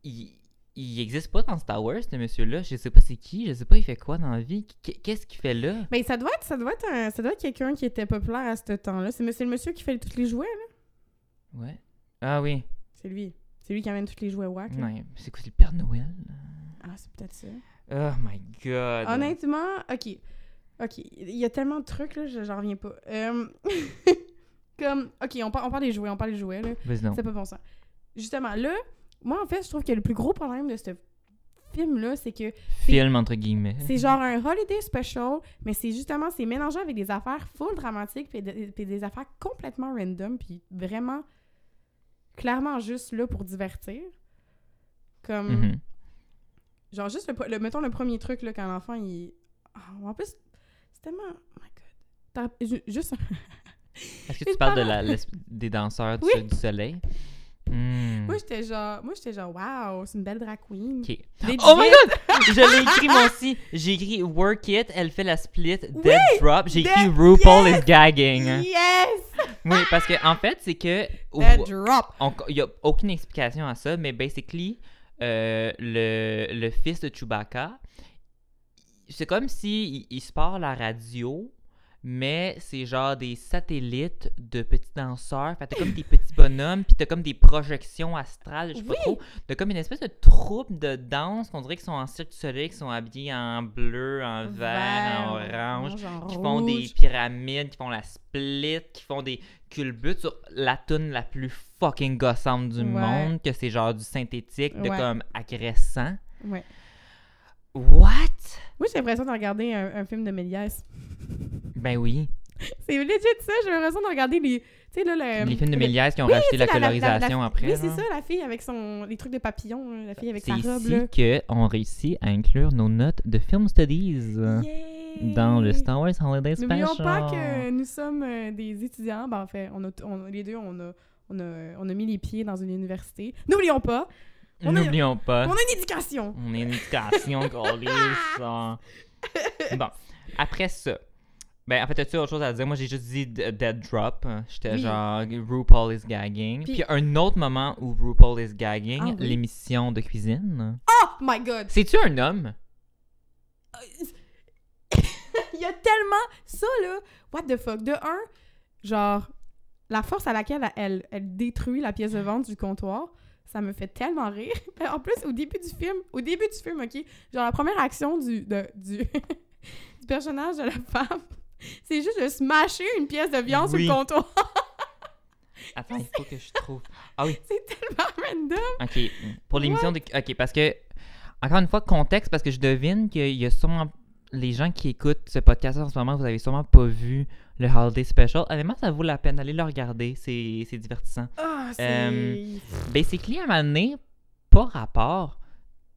[SPEAKER 1] il, il existe pas dans Star Wars ce monsieur là je sais pas c'est qui je sais pas il fait quoi dans la vie Qu- qu'est-ce qu'il fait là?
[SPEAKER 2] Ben, ça doit être, ça doit être, un- ça doit être quelqu'un qui était populaire à ce temps-là. C'est c'est le monsieur qui fait tous les jouets, là.
[SPEAKER 1] Ouais ah oui
[SPEAKER 2] C'est lui. C'est lui qui amène tous les jouets wack. là.
[SPEAKER 1] ouais c'est quoi c'est le Père Noël?
[SPEAKER 2] Ah, c'est peut-être ça.
[SPEAKER 1] oh my god
[SPEAKER 2] Honnêtement, ok. Ok, il y a tellement de trucs, là, je- j'en reviens pas. Euh, Comme, ok, on, par- on parle des jouets, on parle des jouets, là. C'est pas bon ça. Justement, là, moi, en fait, je trouve que le plus gros problème de ce film-là, c'est que
[SPEAKER 1] Film, entre guillemets.
[SPEAKER 2] c'est genre un holiday special, mais c'est justement, c'est mélangé avec des affaires full dramatiques, puis, de- puis des affaires complètement random, puis vraiment, clairement juste là pour divertir. Comme,
[SPEAKER 1] Mhm.
[SPEAKER 2] genre juste, le, le- mettons le premier truc, là, quand l'enfant, il... Ah, en plus, c'est tellement... Oh my God. Juste...
[SPEAKER 1] Est-ce que tu parles de la, des danseurs du,
[SPEAKER 2] Oui.
[SPEAKER 1] du soleil? Hmm.
[SPEAKER 2] Moi, j'étais genre... Moi, j'étais genre, wow, c'est une belle drag queen.
[SPEAKER 1] Ok.
[SPEAKER 2] Legit.
[SPEAKER 1] Oh my god! Je l'ai écrit moi aussi. J'ai écrit Work It, elle fait la split, Dead Drop. J'ai écrit RuPaul
[SPEAKER 2] yes!
[SPEAKER 1] is gagging.
[SPEAKER 2] Yes!
[SPEAKER 1] Oui, parce que en fait, c'est que. Il n'y a aucune explication à ça, mais basically, euh, le, le fils de Chewbacca, c'est comme si il, il se part la radio, mais c'est genre des satellites de petits danseurs. Fait t'as comme des petits bonhommes, puis t'as comme des projections astrales, je sais
[SPEAKER 2] Oui.
[SPEAKER 1] pas trop. T'as comme une espèce de troupe de danse qu'on dirait qu'ils sont en cirque du soleil, qui sont habillés en bleu, en vert, en orange qui font des pyramides, qui font la split, qui font des culbutes sur la tune la plus fucking gossante du
[SPEAKER 2] Ouais.
[SPEAKER 1] monde, que c'est genre du synthétique, de
[SPEAKER 2] Ouais.
[SPEAKER 1] comme agressant.
[SPEAKER 2] Ouais.
[SPEAKER 1] What?
[SPEAKER 2] Moi, j'ai l'impression de regarder un, un film de Méliès.
[SPEAKER 1] Ben oui.
[SPEAKER 2] C'est legit ça, j'ai l'impression de regarder les... Tu sais, là, le...
[SPEAKER 1] Les films de Méliès qui ont
[SPEAKER 2] Oui, sais,
[SPEAKER 1] la colorisation après.
[SPEAKER 2] Oui, c'est ça, la fille avec son... les trucs de papillon, là, la fille avec
[SPEAKER 1] C'est
[SPEAKER 2] sa robe,
[SPEAKER 1] ici
[SPEAKER 2] là.
[SPEAKER 1] que on réussit à inclure nos notes de film studies euh,
[SPEAKER 2] Yay!
[SPEAKER 1] dans le Star Wars Holiday Special.
[SPEAKER 2] N'oublions pas que nous sommes euh, des étudiants. Ben, en fait, on a, on- les deux, on a, on, a, on a mis les pieds dans une université. N'oublions pas, on a-
[SPEAKER 1] N'oublions pas.
[SPEAKER 2] on a une éducation.
[SPEAKER 1] On est une éducation, câlisse, ça. Bon, après ça. Ben, en fait, as-tu autre chose à dire? Moi, j'ai juste dit Dead Drop. J'étais
[SPEAKER 2] Oui.
[SPEAKER 1] genre RuPaul is gagging. Puis,
[SPEAKER 2] Puis-
[SPEAKER 1] un autre moment où RuPaul is gagging,
[SPEAKER 2] Ah oui.
[SPEAKER 1] l'émission de cuisine.
[SPEAKER 2] Oh my god!
[SPEAKER 1] C'est-tu un homme?
[SPEAKER 2] Il y a tellement ça, là. What the fuck? De un, genre, la force à laquelle elle, elle détruit la pièce de vente du comptoir, ça me fait tellement rire. Ben, En plus, au début du film, au début du film, OK, genre la première action du, de- du, du personnage de la femme, c'est juste de smasher une pièce de viande
[SPEAKER 1] Oui.
[SPEAKER 2] sur le comptoir.
[SPEAKER 1] Attends, il faut que je trouve. Ah oui,
[SPEAKER 2] c'est tellement random.
[SPEAKER 1] ok. Pour l'émission de. Ok, parce que. Encore une fois, contexte, parce que je devine qu'il y a sûrement. Les gens qui écoutent ce podcast en ce moment, vous avez sûrement pas vu le Holiday Special. Honnêtement, ça vaut la peine d'aller le regarder. C'est c'est divertissant.
[SPEAKER 2] Ah, c'est...
[SPEAKER 1] Euh, Basically, à un moment donné, pas rapport,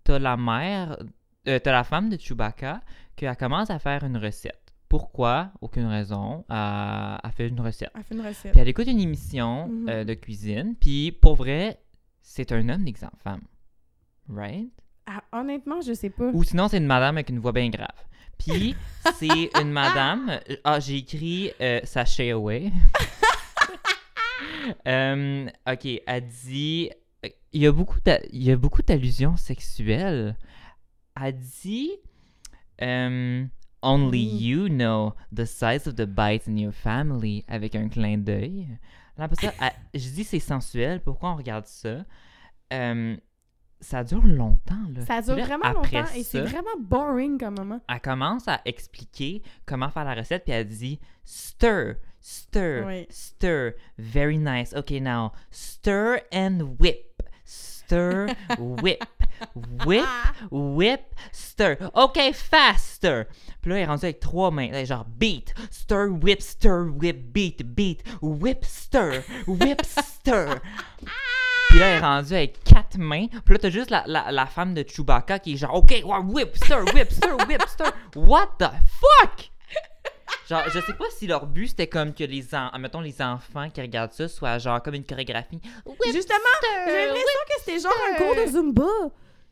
[SPEAKER 1] t'as la mère, euh, t'as la femme de Chewbacca qui commence à faire une recette. Pourquoi? Aucune raison. Elle fait une recette.
[SPEAKER 2] Elle fait une recette.
[SPEAKER 1] Puis elle écoute une émission
[SPEAKER 2] Mhm.
[SPEAKER 1] euh, de cuisine, puis pour vrai, c'est un homme en femme. Right?
[SPEAKER 2] Ah, honnêtement, je sais pas.
[SPEAKER 1] Ou sinon, c'est une madame avec une voix bien grave. Puis, c'est une madame. Ah, j'ai écrit euh, Sashay Away. Euh, ok, elle dit. euh, Il y a beaucoup d'a- il y a beaucoup d'allusions sexuelles. Elle dit. Only
[SPEAKER 2] Mm.
[SPEAKER 1] you know the size of the bites in your family avec un clin d'œil. Là, après ça, elle- je dis c'est sensuel. Pourquoi on regarde ça? Euh, ça dure longtemps. Là.
[SPEAKER 2] Ça dure
[SPEAKER 1] là,
[SPEAKER 2] vraiment longtemps et c'est vraiment boring comme moment.
[SPEAKER 1] elle commence à expliquer comment faire la recette, puis elle dit stir, stir,
[SPEAKER 2] Oui.
[SPEAKER 1] stir. Very nice. Okay, now stir and whip. Stir, whip, whip, whip, stir. Okay, faster. Puis là, elle est rendue avec trois mains. Là, genre beat, stir, whip, stir, whip, beat, beat, whip, stir, whip, stir. Puis là, elle est rendue avec quatre mains. Puis là, t'as juste la, la, la femme de Chewbacca qui est genre, OK, whip, stir, whip, stir, whip, stir. What the fuck? Genre, je sais pas si leur but c'était comme que les, en, mettons, les enfants qui regardent ça soient genre comme une chorégraphie. Whip,
[SPEAKER 2] Justement, J'ai l'impression que c'était genre un cours de Zumba.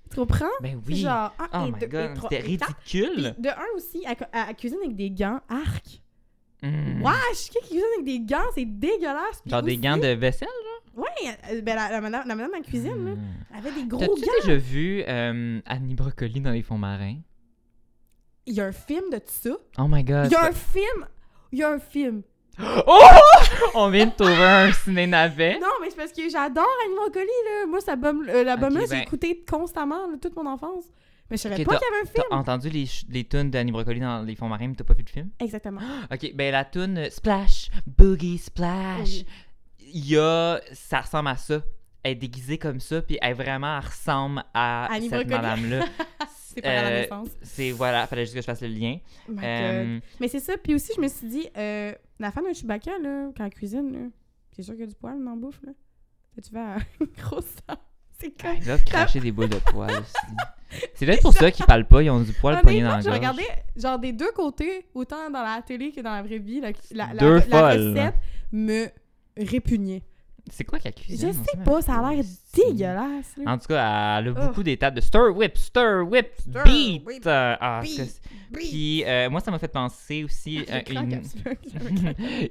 [SPEAKER 2] Tu comprends?
[SPEAKER 1] Ben oui.
[SPEAKER 2] Genre, un,
[SPEAKER 1] oh
[SPEAKER 2] et
[SPEAKER 1] my
[SPEAKER 2] deux, et
[SPEAKER 1] god,
[SPEAKER 2] trois,
[SPEAKER 1] c'était
[SPEAKER 2] et quatre.
[SPEAKER 1] ridicule.
[SPEAKER 2] Puis de un aussi, elle, elle- cuisine avec des gants arc.
[SPEAKER 1] Mm.
[SPEAKER 2] Wesh, qui cuisine avec des gants? C'est dégueulasse. Puis
[SPEAKER 1] Genre des
[SPEAKER 2] aussi-
[SPEAKER 1] gants de vaisselle,
[SPEAKER 2] Ouais, euh, ben la, la madame, la madame en cuisine, là,
[SPEAKER 1] Mm.
[SPEAKER 2] elle avait des gros
[SPEAKER 1] T'as-tu
[SPEAKER 2] gants.
[SPEAKER 1] déjà vu euh, Annie Brocoli dans les fonds marins?
[SPEAKER 2] Il y a un film de ça.
[SPEAKER 1] Oh my god.
[SPEAKER 2] Il y a un film. Il y a un film.
[SPEAKER 1] Oh! On vient de trouver un ciné-navet.
[SPEAKER 2] Non, mais c'est parce que j'adore Annie Brocoli, là. Moi, cet album, euh,
[SPEAKER 1] Ok,
[SPEAKER 2] j'ai
[SPEAKER 1] ben-
[SPEAKER 2] écouté constamment, là, toute mon enfance. Mais je savais pas
[SPEAKER 1] t'as-
[SPEAKER 2] qu'il y avait un
[SPEAKER 1] T'as
[SPEAKER 2] film.
[SPEAKER 1] entendu les, les tunes d'Annie Brocoli dans Les Fonds Marins, mais t'as pas vu le film?
[SPEAKER 2] Exactement.
[SPEAKER 1] Ok, ben la tune euh, Splash, Boogie Splash,
[SPEAKER 2] Oui.
[SPEAKER 1] y a. Ça ressemble à ça. Elle est déguisée comme ça, puis elle vraiment elle ressemble à
[SPEAKER 2] Annie
[SPEAKER 1] cette madame-là.
[SPEAKER 2] C'est pas à la
[SPEAKER 1] Euh,
[SPEAKER 2] naissance.
[SPEAKER 1] C'est voilà, fallait juste que je fasse le lien.
[SPEAKER 2] Oh my God.
[SPEAKER 1] Euh,
[SPEAKER 2] Mais c'est ça. Puis aussi, je me suis dit, la femme de Chewbacca, là, quand elle cuisine, là, c'est sûr qu'il y a du poil dans la bouffe, là. Tu vas à gros sang. C'est comme.
[SPEAKER 1] ils doivent cracher des boules de poil aussi. C'est peut-être pour ça qu'ils parlent pas, ils ont du poil poigné dans la
[SPEAKER 2] je
[SPEAKER 1] gorge.
[SPEAKER 2] regardais genre des deux côtés, autant dans la télé que dans la vraie vie. La, la, la-
[SPEAKER 1] Deux
[SPEAKER 2] la
[SPEAKER 1] folles.
[SPEAKER 2] recette me répugnait.
[SPEAKER 1] C'est quoi qu'elle cuisine?
[SPEAKER 2] Je sais pas, ça a l'air dégueulasse. là.
[SPEAKER 1] En tout cas, elle a
[SPEAKER 2] Oh.
[SPEAKER 1] beaucoup d'étapes de stir whip, stir whip,
[SPEAKER 2] Stir
[SPEAKER 1] beat.
[SPEAKER 2] whip,
[SPEAKER 1] euh, ah,
[SPEAKER 2] beat.
[SPEAKER 1] Puis euh, moi, ça m'a fait penser aussi
[SPEAKER 2] Je
[SPEAKER 1] à
[SPEAKER 2] craque
[SPEAKER 1] une,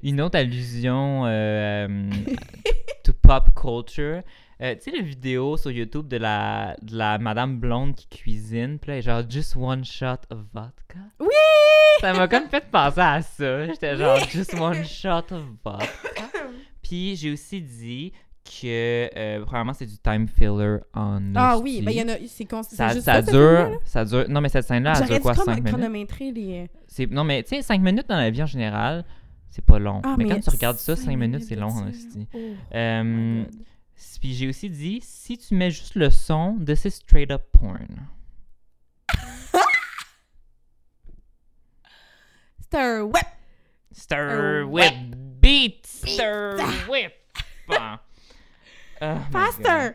[SPEAKER 1] une autre allusion euh, to pop culture. Euh, tu sais, la vidéo sur YouTube de la, de la madame blonde qui cuisine, puis là, genre just one shot of vodka?
[SPEAKER 2] Oui!
[SPEAKER 1] Ça m'a comme fait penser à ça. J'étais genre just one shot of vodka. Puis j'ai aussi dit que euh, probablement c'est du time filler en
[SPEAKER 2] Ah oui, ben il y en a, c'est con-
[SPEAKER 1] ça,
[SPEAKER 2] juste
[SPEAKER 1] ça, dure,
[SPEAKER 2] là?
[SPEAKER 1] ça dure. Non mais cette scène-là, elle
[SPEAKER 2] J'aurais
[SPEAKER 1] dure quoi,
[SPEAKER 2] chrono-
[SPEAKER 1] 5 minutes?
[SPEAKER 2] chronométrer les...
[SPEAKER 1] C'est non mais tu sais 5 minutes dans la vie en général, c'est pas long.
[SPEAKER 2] Ah,
[SPEAKER 1] mais, quand tu regardes ça, 5
[SPEAKER 2] cinq
[SPEAKER 1] minutes, c'est
[SPEAKER 2] de
[SPEAKER 1] long en hostie.
[SPEAKER 2] Oh,
[SPEAKER 1] Euh, puis j'ai aussi dit si tu mets juste le son, this is straight up porn.
[SPEAKER 2] C'est un whip!
[SPEAKER 1] Stir
[SPEAKER 2] Un
[SPEAKER 1] whip beat, stir whip. Bon. Oh
[SPEAKER 2] Faster!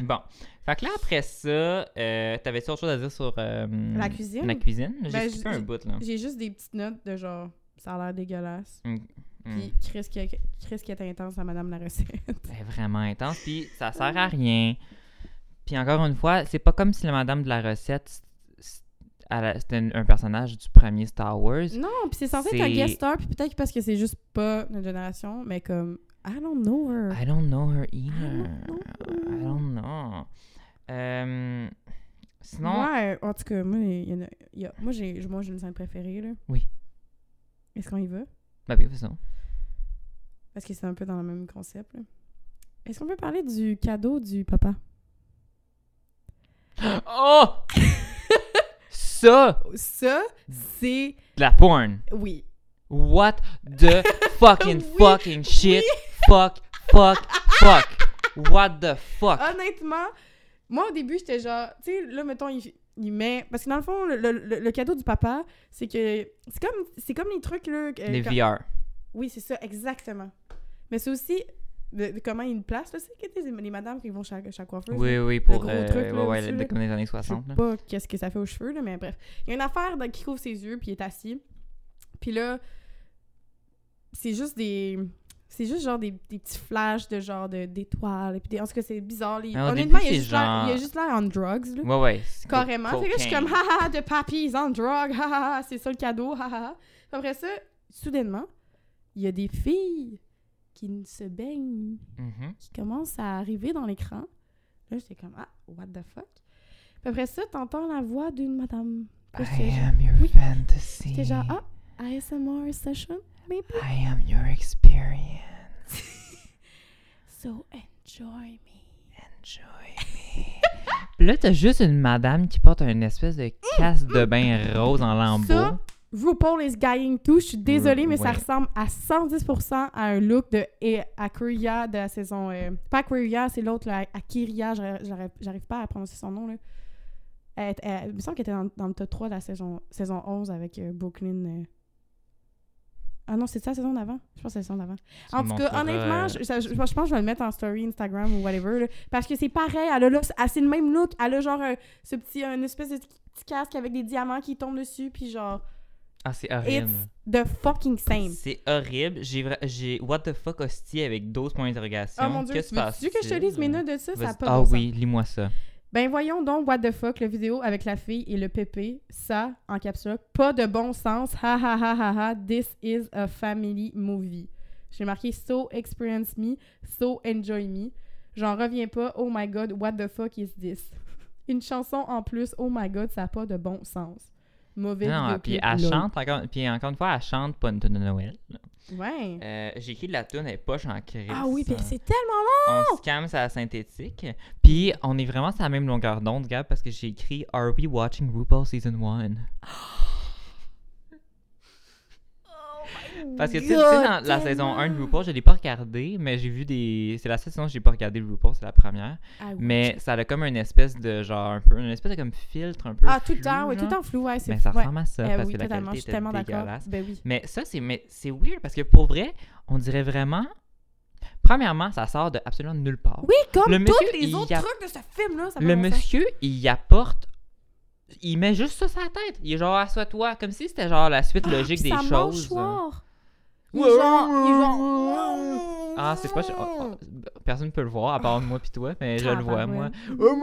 [SPEAKER 1] Bon. Fait que là après ça, euh, t'avais-tu autre chose à dire sur euh,
[SPEAKER 2] La cuisine?
[SPEAKER 1] La cuisine? J'ai
[SPEAKER 2] Ben,
[SPEAKER 1] skippé un bout là.
[SPEAKER 2] J'ai juste des petites notes de genre, ça a l'air dégueulasse.
[SPEAKER 1] Mm.
[SPEAKER 2] Puis Chris qui, Chris qui est intense à Madame la recette.
[SPEAKER 1] Est vraiment intense, puis ça sert à rien. Puis encore une fois, c'est pas comme si la madame de la recette, c'était un personnage du premier Star Wars.
[SPEAKER 2] Non, puis c'est censé être un guest star, puis peut-être parce que c'est juste pas notre génération, mais comme, I don't know her.
[SPEAKER 1] I don't know her
[SPEAKER 2] I
[SPEAKER 1] either.
[SPEAKER 2] don't know.
[SPEAKER 1] I don't know. Euh, sinon,
[SPEAKER 2] Ouais, en tout cas, moi, y en a- il y a- moi, j'ai, une scène préférée, là.
[SPEAKER 1] Oui.
[SPEAKER 2] Est-ce qu'on y va?
[SPEAKER 1] bah oui, faisons.
[SPEAKER 2] Parce que c'est un peu dans le même concept, là. Est-ce qu'on peut parler du cadeau du papa?
[SPEAKER 1] Oh! Ça,
[SPEAKER 2] Ça, c'est...
[SPEAKER 1] de la porn.
[SPEAKER 2] Oui.
[SPEAKER 1] What the fucking
[SPEAKER 2] Oui,
[SPEAKER 1] fucking shit? Fuck, fuck, fuck. What the fuck?
[SPEAKER 2] Honnêtement, moi, au début, j'étais genre... Tu sais, là, mettons, il, il met... Parce que dans le fond, le, le- le cadeau du papa, c'est que... C'est comme, c'est comme les trucs, là...
[SPEAKER 1] Les
[SPEAKER 2] quand-
[SPEAKER 1] VR.
[SPEAKER 2] Oui, c'est ça, exactement. Mais c'est aussi de, de comment ils le placent. C'est que les, les madames qui vont chez, la coiffeuse.
[SPEAKER 1] Oui,
[SPEAKER 2] là.
[SPEAKER 1] oui, pour.
[SPEAKER 2] gros
[SPEAKER 1] euh,
[SPEAKER 2] truc, là,
[SPEAKER 1] ouais, le- comme les années
[SPEAKER 2] Je sais
[SPEAKER 1] 60.
[SPEAKER 2] pas qu'est-ce que ça fait aux cheveux, là, mais bref. Il y a une affaire qui couvre ses yeux, puis il est assis. Puis là, c'est juste des... C'est juste genre des, des petits flashs de genre de- d'étoiles. des- En tout cas, c'est bizarre. les-
[SPEAKER 1] Ah,
[SPEAKER 2] Honnêtement,
[SPEAKER 1] début,
[SPEAKER 2] il y a juste l'air-
[SPEAKER 1] genre-
[SPEAKER 2] il y a juste l'air on drugs. Là.
[SPEAKER 1] Ouais, ouais.
[SPEAKER 2] Carrément. Fait que je suis comme, haha, de papy, on drug, haha, c'est ça le cadeau, haha. Après ça, soudainement, il y a des filles qui se baignent,
[SPEAKER 1] Mhm.
[SPEAKER 2] qui commencent à arriver dans l'écran. Là, j'étais comme, ah, what the fuck? Puis après ça, t'entends la voix d'une madame. Puis
[SPEAKER 1] I
[SPEAKER 2] genre-
[SPEAKER 1] am your
[SPEAKER 2] Oui.
[SPEAKER 1] fantasy.
[SPEAKER 2] J'étais genre, ah, ASMR session, maybe?
[SPEAKER 1] I am your experience.
[SPEAKER 2] So enjoy me.
[SPEAKER 1] Enjoy me. Puis là, t'as juste une madame qui porte une espèce de casque de bain rose en lambeaux.
[SPEAKER 2] Ça, RuPaul is going too. Je suis désolée, mais ça ressemble à 110% à un look de et- Aquaria de la saison. euh, pas Aquaria, c'est l'autre, Akiria. j'arrive- pas à prononcer son nom. Là. Elle, elle- il me semble qu'elle était dans, dans le top 3 de la saison, saison 11 avec euh, Brooklyn. euh. Ah non, c'est ça la saison d'avant? Je pense que c'est la saison d'avant. En tout cas, honnêtement, je, ça- je- je pense que je vais le mettre en story Instagram ou whatever. là, parce que c'est pareil. Elle a elle- c'est le même look. Elle a genre un- ce petit, une espèce de petit casque avec des diamants qui tombent dessus. Puis genre,
[SPEAKER 1] Ah, c'est horrible.
[SPEAKER 2] it's the fucking same.
[SPEAKER 1] C'est horrible. J'ai vra- j'ai what the fuck hostie avec 12 points d'interrogation.
[SPEAKER 2] Oh mon dieu,
[SPEAKER 1] Qu'est-ce
[SPEAKER 2] tu
[SPEAKER 1] qui se
[SPEAKER 2] veux que je te lise mes notes de ça? Ça a pas
[SPEAKER 1] Ah
[SPEAKER 2] bon sens.
[SPEAKER 1] oui, lis-moi ça.
[SPEAKER 2] Ben voyons donc, what the fuck, la vidéo avec la fille et le pépé, ça, en capsule, pas de bon sens, ha ha ha ha ha, this is a family movie. J'ai marqué so experience me, so enjoy me. J'en reviens pas, oh my god, what the fuck is this? Une chanson en plus, oh my god, ça a pas de bon sens.
[SPEAKER 1] Non, puis elle chante encore, puis encore une fois, elle chante pas une tune de Noël.
[SPEAKER 2] Ouais.
[SPEAKER 1] Euh, j'ai écrit de la tune, elle est poche en crise.
[SPEAKER 2] ah oui, puis c'est tellement
[SPEAKER 1] On se calme, c'est la synthétique. Puis on est vraiment sur la même longueur d'onde, Gab, parce que j'ai écrit Are we watching RuPaul Season 1? Parce que tu sais, dans la saison 1 de RuPaul, je l'ai pas regardé, mais j'ai vu des. C'est la seule saison que j'ai pas regardé RuPaul, c'est la première.
[SPEAKER 2] Ah oui,
[SPEAKER 1] Mais ça a comme une espèce de genre, un peu, une espèce de comme filtre un peu.
[SPEAKER 2] Ah, tout le temps, oui, tout le temps flou, ouais. c'est
[SPEAKER 1] Mais ça
[SPEAKER 2] ouais.
[SPEAKER 1] ressemble à ça,
[SPEAKER 2] Euh,
[SPEAKER 1] parce
[SPEAKER 2] oui,
[SPEAKER 1] que la qualité
[SPEAKER 2] je suis tellement d'accord.
[SPEAKER 1] dégueulasse.
[SPEAKER 2] Ben oui.
[SPEAKER 1] Mais ça, c'est mais c'est weird parce que pour vrai, on dirait vraiment. Premièrement, ça sort de absolument nulle part.
[SPEAKER 2] Oui, comme
[SPEAKER 1] Le
[SPEAKER 2] tous
[SPEAKER 1] monsieur,
[SPEAKER 2] les autres
[SPEAKER 1] a-
[SPEAKER 2] trucs de ce film-là. ça
[SPEAKER 1] Le monsieur, il apporte. Il met juste ça sur la tête. Il est genre, assois-toi. Comme si c'était genre la suite
[SPEAKER 2] Ah,
[SPEAKER 1] logique des
[SPEAKER 2] sa
[SPEAKER 1] choses.
[SPEAKER 2] mâchoire. Il est
[SPEAKER 1] Ouais.
[SPEAKER 2] genre. Il est genre.
[SPEAKER 1] Ah, c'est pas. oh, oh, personne ne peut le voir, à part moi puis toi, mais je le vois, moi.
[SPEAKER 2] Oh,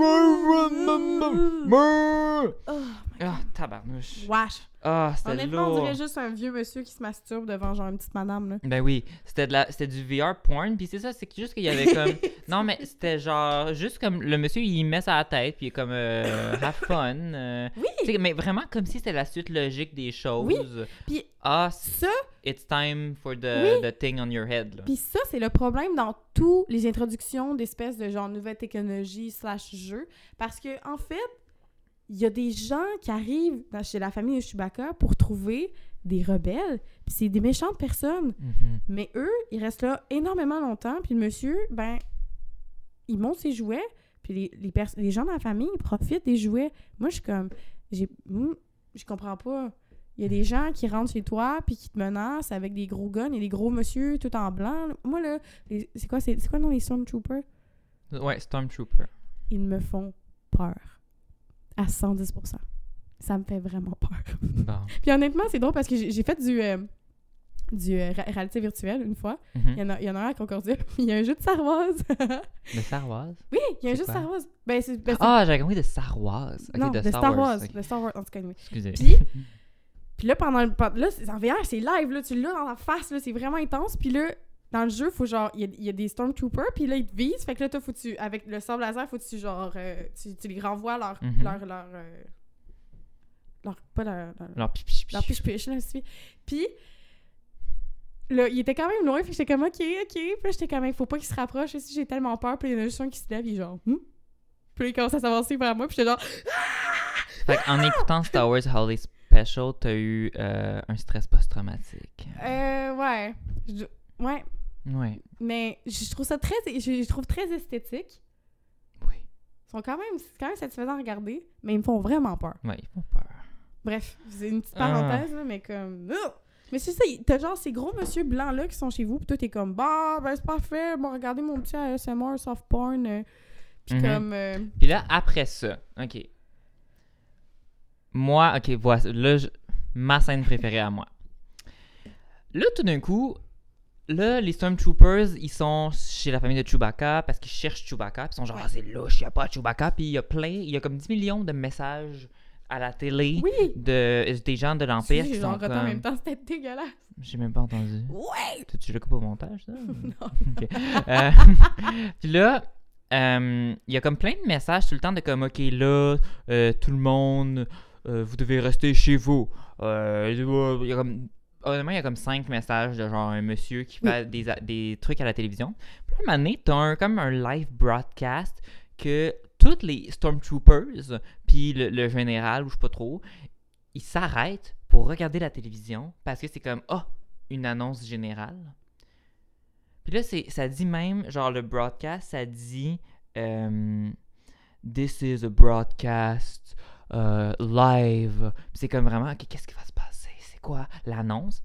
[SPEAKER 1] Ah, tabarnouche.
[SPEAKER 2] Wesh.
[SPEAKER 1] Ah, c'était
[SPEAKER 2] Honnêtement, on dirait juste un vieux monsieur qui se masturbe devant genre une petite madame, là.
[SPEAKER 1] Ben oui, c'était de la c'était du VR porn, puis c'est ça, c'est juste qu'il y avait comme non mais c'était genre juste comme le monsieur il met ça à la tête puis il est comme euh, have fun. euh,
[SPEAKER 2] Oui.
[SPEAKER 1] tu sais, mais vraiment comme si c'était la suite logique des choses.
[SPEAKER 2] Puis
[SPEAKER 1] Ah,
[SPEAKER 2] ça,
[SPEAKER 1] it's time for the,
[SPEAKER 2] Oui.
[SPEAKER 1] the thing on your head. Là.
[SPEAKER 2] Puis ça, c'est le problème dans toutes les introductions d'espèces de genre nouvelles technologies slash jeux. Parce que, en fait, il y a des gens qui arrivent dans- chez la famille de Chewbacca pour trouver des rebelles. Puis c'est des méchantes personnes.
[SPEAKER 1] Mhm.
[SPEAKER 2] Mais eux, ils restent là énormément longtemps. Puis le monsieur, ben, il monte ses jouets. Puis les, les, les gens dans la famille, ils profitent des jouets. Moi, je suis comme, j'ai, hmm, je comprends pas. Il y a des gens qui rentrent chez toi puis qui te menacent avec des gros guns et des gros monsieur tout en blanc. Moi, là, c'est quoi, c'est, quoi le nom des Stormtroopers?
[SPEAKER 1] Ouais, Stormtrooper.
[SPEAKER 2] Ils me font peur. À 110%. Ça me fait vraiment peur.
[SPEAKER 1] Bon.
[SPEAKER 2] Puis honnêtement, c'est drôle parce que j'ai, fait du, euh, du euh, ré- réalité virtuelle une fois.
[SPEAKER 1] Mhm.
[SPEAKER 2] Il y en a, il y en a un à Concordia, puis il y a un jeu de Wars.
[SPEAKER 1] De Wars.
[SPEAKER 2] oui, il y a un jeu de Wars. Ben, ben,
[SPEAKER 1] Ah, j'avais compris de Star Wars. Ok,
[SPEAKER 2] non,
[SPEAKER 1] de,
[SPEAKER 2] de
[SPEAKER 1] Star, Wars.
[SPEAKER 2] De Star Wars, en tout cas.
[SPEAKER 1] Excusez.
[SPEAKER 2] Puis- Puis là, pendant le. Là, c'est en VR, c'est live, là. Tu l'as dans la face, là. C'est vraiment intense. Puis là, dans le jeu, faut genre. Il y a, il y a des Stormtroopers, puis là, ils te visent. Fait que là, toi, faut tu. Avec le sable laser, faut que tu, genre. euh, tu, tu les renvoies leur.
[SPEAKER 1] Mhm.
[SPEAKER 2] leur. leur. euh, leur- pas leur. leur-
[SPEAKER 1] Alors, pi- pi- pi-
[SPEAKER 2] leur piche-piche, là, Puis. Là, il était quand même loin, fait que j'étais comme, ok, ok. Puis là, j'étais comme, il faut pas qu'il se rapproche. Si j'ai tellement peur, puis il y en a juste un qui se lève, il est genre, hmm? Puis là, il commence à s'avancer vers moi, puis j'étais genre,
[SPEAKER 1] Fait en écoutant Star Wars Holiday Special, t'as eu euh, un stress post-traumatique.
[SPEAKER 2] euh, ouais. Je- ouais.
[SPEAKER 1] Ouais.
[SPEAKER 2] Mais je trouve ça très, je, je trouve très esthétique.
[SPEAKER 1] Oui.
[SPEAKER 2] Ils sont quand même, c'est quand même satisfaisant à regarder, mais ils me font vraiment peur.
[SPEAKER 1] Ouais, ils font peur.
[SPEAKER 2] Bref, c'est une petite
[SPEAKER 1] Ah.
[SPEAKER 2] parenthèse, là, mais comme. Oh! Mais c'est ça, t'as genre ces gros monsieur blancs là qui sont chez vous, pis toi t'es comme, bah, ben c'est parfait, bon, regardez mon petit ASMR soft porn. euh. Pis
[SPEAKER 1] Mhm.
[SPEAKER 2] comme. euh,
[SPEAKER 1] Puis là, après ça, OK. Moi, OK, voici. Là, je- ma scène préférée à moi. Là, tout d'un coup, là, les Stormtroopers, ils sont chez la famille de Chewbacca parce qu'ils cherchent Chewbacca. Puis ils sont genre,
[SPEAKER 2] Ouais.
[SPEAKER 1] Ah, c'est louche, il n'y a pas Chewbacca. Puis il y a plein, il y a comme 10 millions de messages à la télé
[SPEAKER 2] Oui!
[SPEAKER 1] de, des gens de l'Empire qui
[SPEAKER 2] genre
[SPEAKER 1] sont
[SPEAKER 2] retenu en même
[SPEAKER 1] comme...
[SPEAKER 2] temps, c'était dégueulasse.
[SPEAKER 1] J'ai même pas entendu.
[SPEAKER 2] Ouais!
[SPEAKER 1] Tu, tu le coupes au montage, ça?
[SPEAKER 2] non.
[SPEAKER 1] Euh, Puis là, euh, il y a comme plein de messages tout le temps de comme, OK, là, euh, tout le monde, vous devez rester chez vous. Il y a comme, honnêtement, il y a comme cinq messages de genre un monsieur qui fait des, des trucs à la télévision. Puis à un moment donné, t'as un, comme un live broadcast que toutes les Stormtroopers, puis le, le général, ou je sais pas trop, ils s'arrêtent pour regarder la télévision parce que c'est comme, oh, une annonce générale. Puis là, ça dit même, genre le broadcast, ça dit euh, This is a broadcast euh, live. C'est comme vraiment, ok, qu'est-ce qui va se passer? Quoi l'annonce?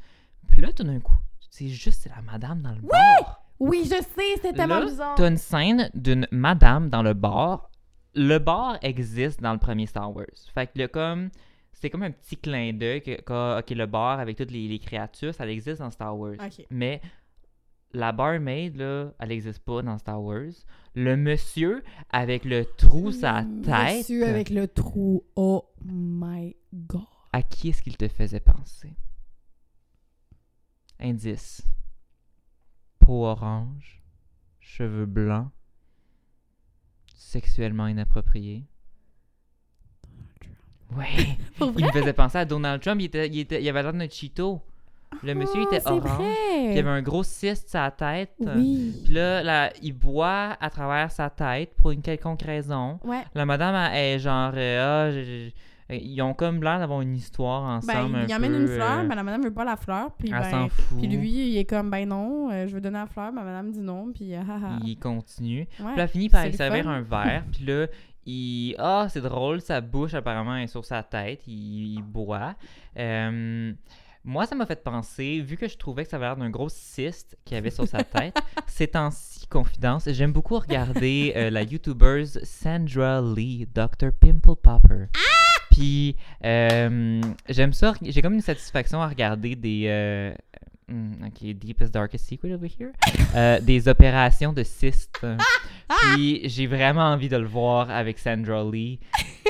[SPEAKER 1] Puis là, tout d'un coup, c'est juste c'est la madame dans le bar.
[SPEAKER 2] Oui, je sais, c'était tellement
[SPEAKER 1] Là,
[SPEAKER 2] bizarre.
[SPEAKER 1] T'as une scène d'une madame dans le bar. Le bar existe dans le premier Star Wars. Fait que le comme. C'est comme un petit clin d'œil que, le bar avec toutes les, les créatures, ça existe dans Star Wars. Mais la barmaid, là, elle n'existe pas dans Star Wars. Le monsieur avec le trou sa tête.
[SPEAKER 2] Monsieur avec le trou. Oh my god.
[SPEAKER 1] À qui est-ce qu'il te faisait penser? Indice. Peau orange. Cheveux blancs. Sexuellement inapproprié. Ouais. Il me faisait penser à Donald Trump. Il, était, il, était, il avait l'air d'un Cheeto. Le monsieur
[SPEAKER 2] Ah,
[SPEAKER 1] était orange.
[SPEAKER 2] vrai.
[SPEAKER 1] Puis il avait un gros cyste sur sa tête.
[SPEAKER 2] Oui.
[SPEAKER 1] Puis là, là, il boit à travers sa tête pour une quelconque raison.
[SPEAKER 2] Ouais.
[SPEAKER 1] La madame elle est genre euh, ah, ils ont comme l'air d'avoir une histoire ensemble.
[SPEAKER 2] Ben,
[SPEAKER 1] un
[SPEAKER 2] il amène
[SPEAKER 1] peu,
[SPEAKER 2] une fleur,
[SPEAKER 1] euh,
[SPEAKER 2] ben la madame veut pas la fleur, puis
[SPEAKER 1] elle
[SPEAKER 2] ben,
[SPEAKER 1] s'en fout.
[SPEAKER 2] puis lui, il est comme, ben non, euh, je veux donner la fleur, ma madame dit non, puis haha.
[SPEAKER 1] Il continue.
[SPEAKER 2] Ouais.
[SPEAKER 1] Puis là, elle finit par
[SPEAKER 2] c'est
[SPEAKER 1] lui servir un verre. Puis là, il. Ah, c'est drôle, sa bouche apparemment est sur sa tête. Il, il boit. Euh, moi, ça m'a fait penser, vu que je trouvais que ça avait l'air d'un gros cyste qu'il avait sur sa tête, ces temps-ci, confidence, j'aime beaucoup regarder euh, la YouTuber Sandra Lee, Dr. Pimple Popper. Puis, euh, j'aime ça, j'ai comme une satisfaction à regarder des. euh, hmm, ok, deepest, darkest secret over here. Euh, des opérations de cystes. Puis j'ai vraiment envie de le voir avec Sandra Lee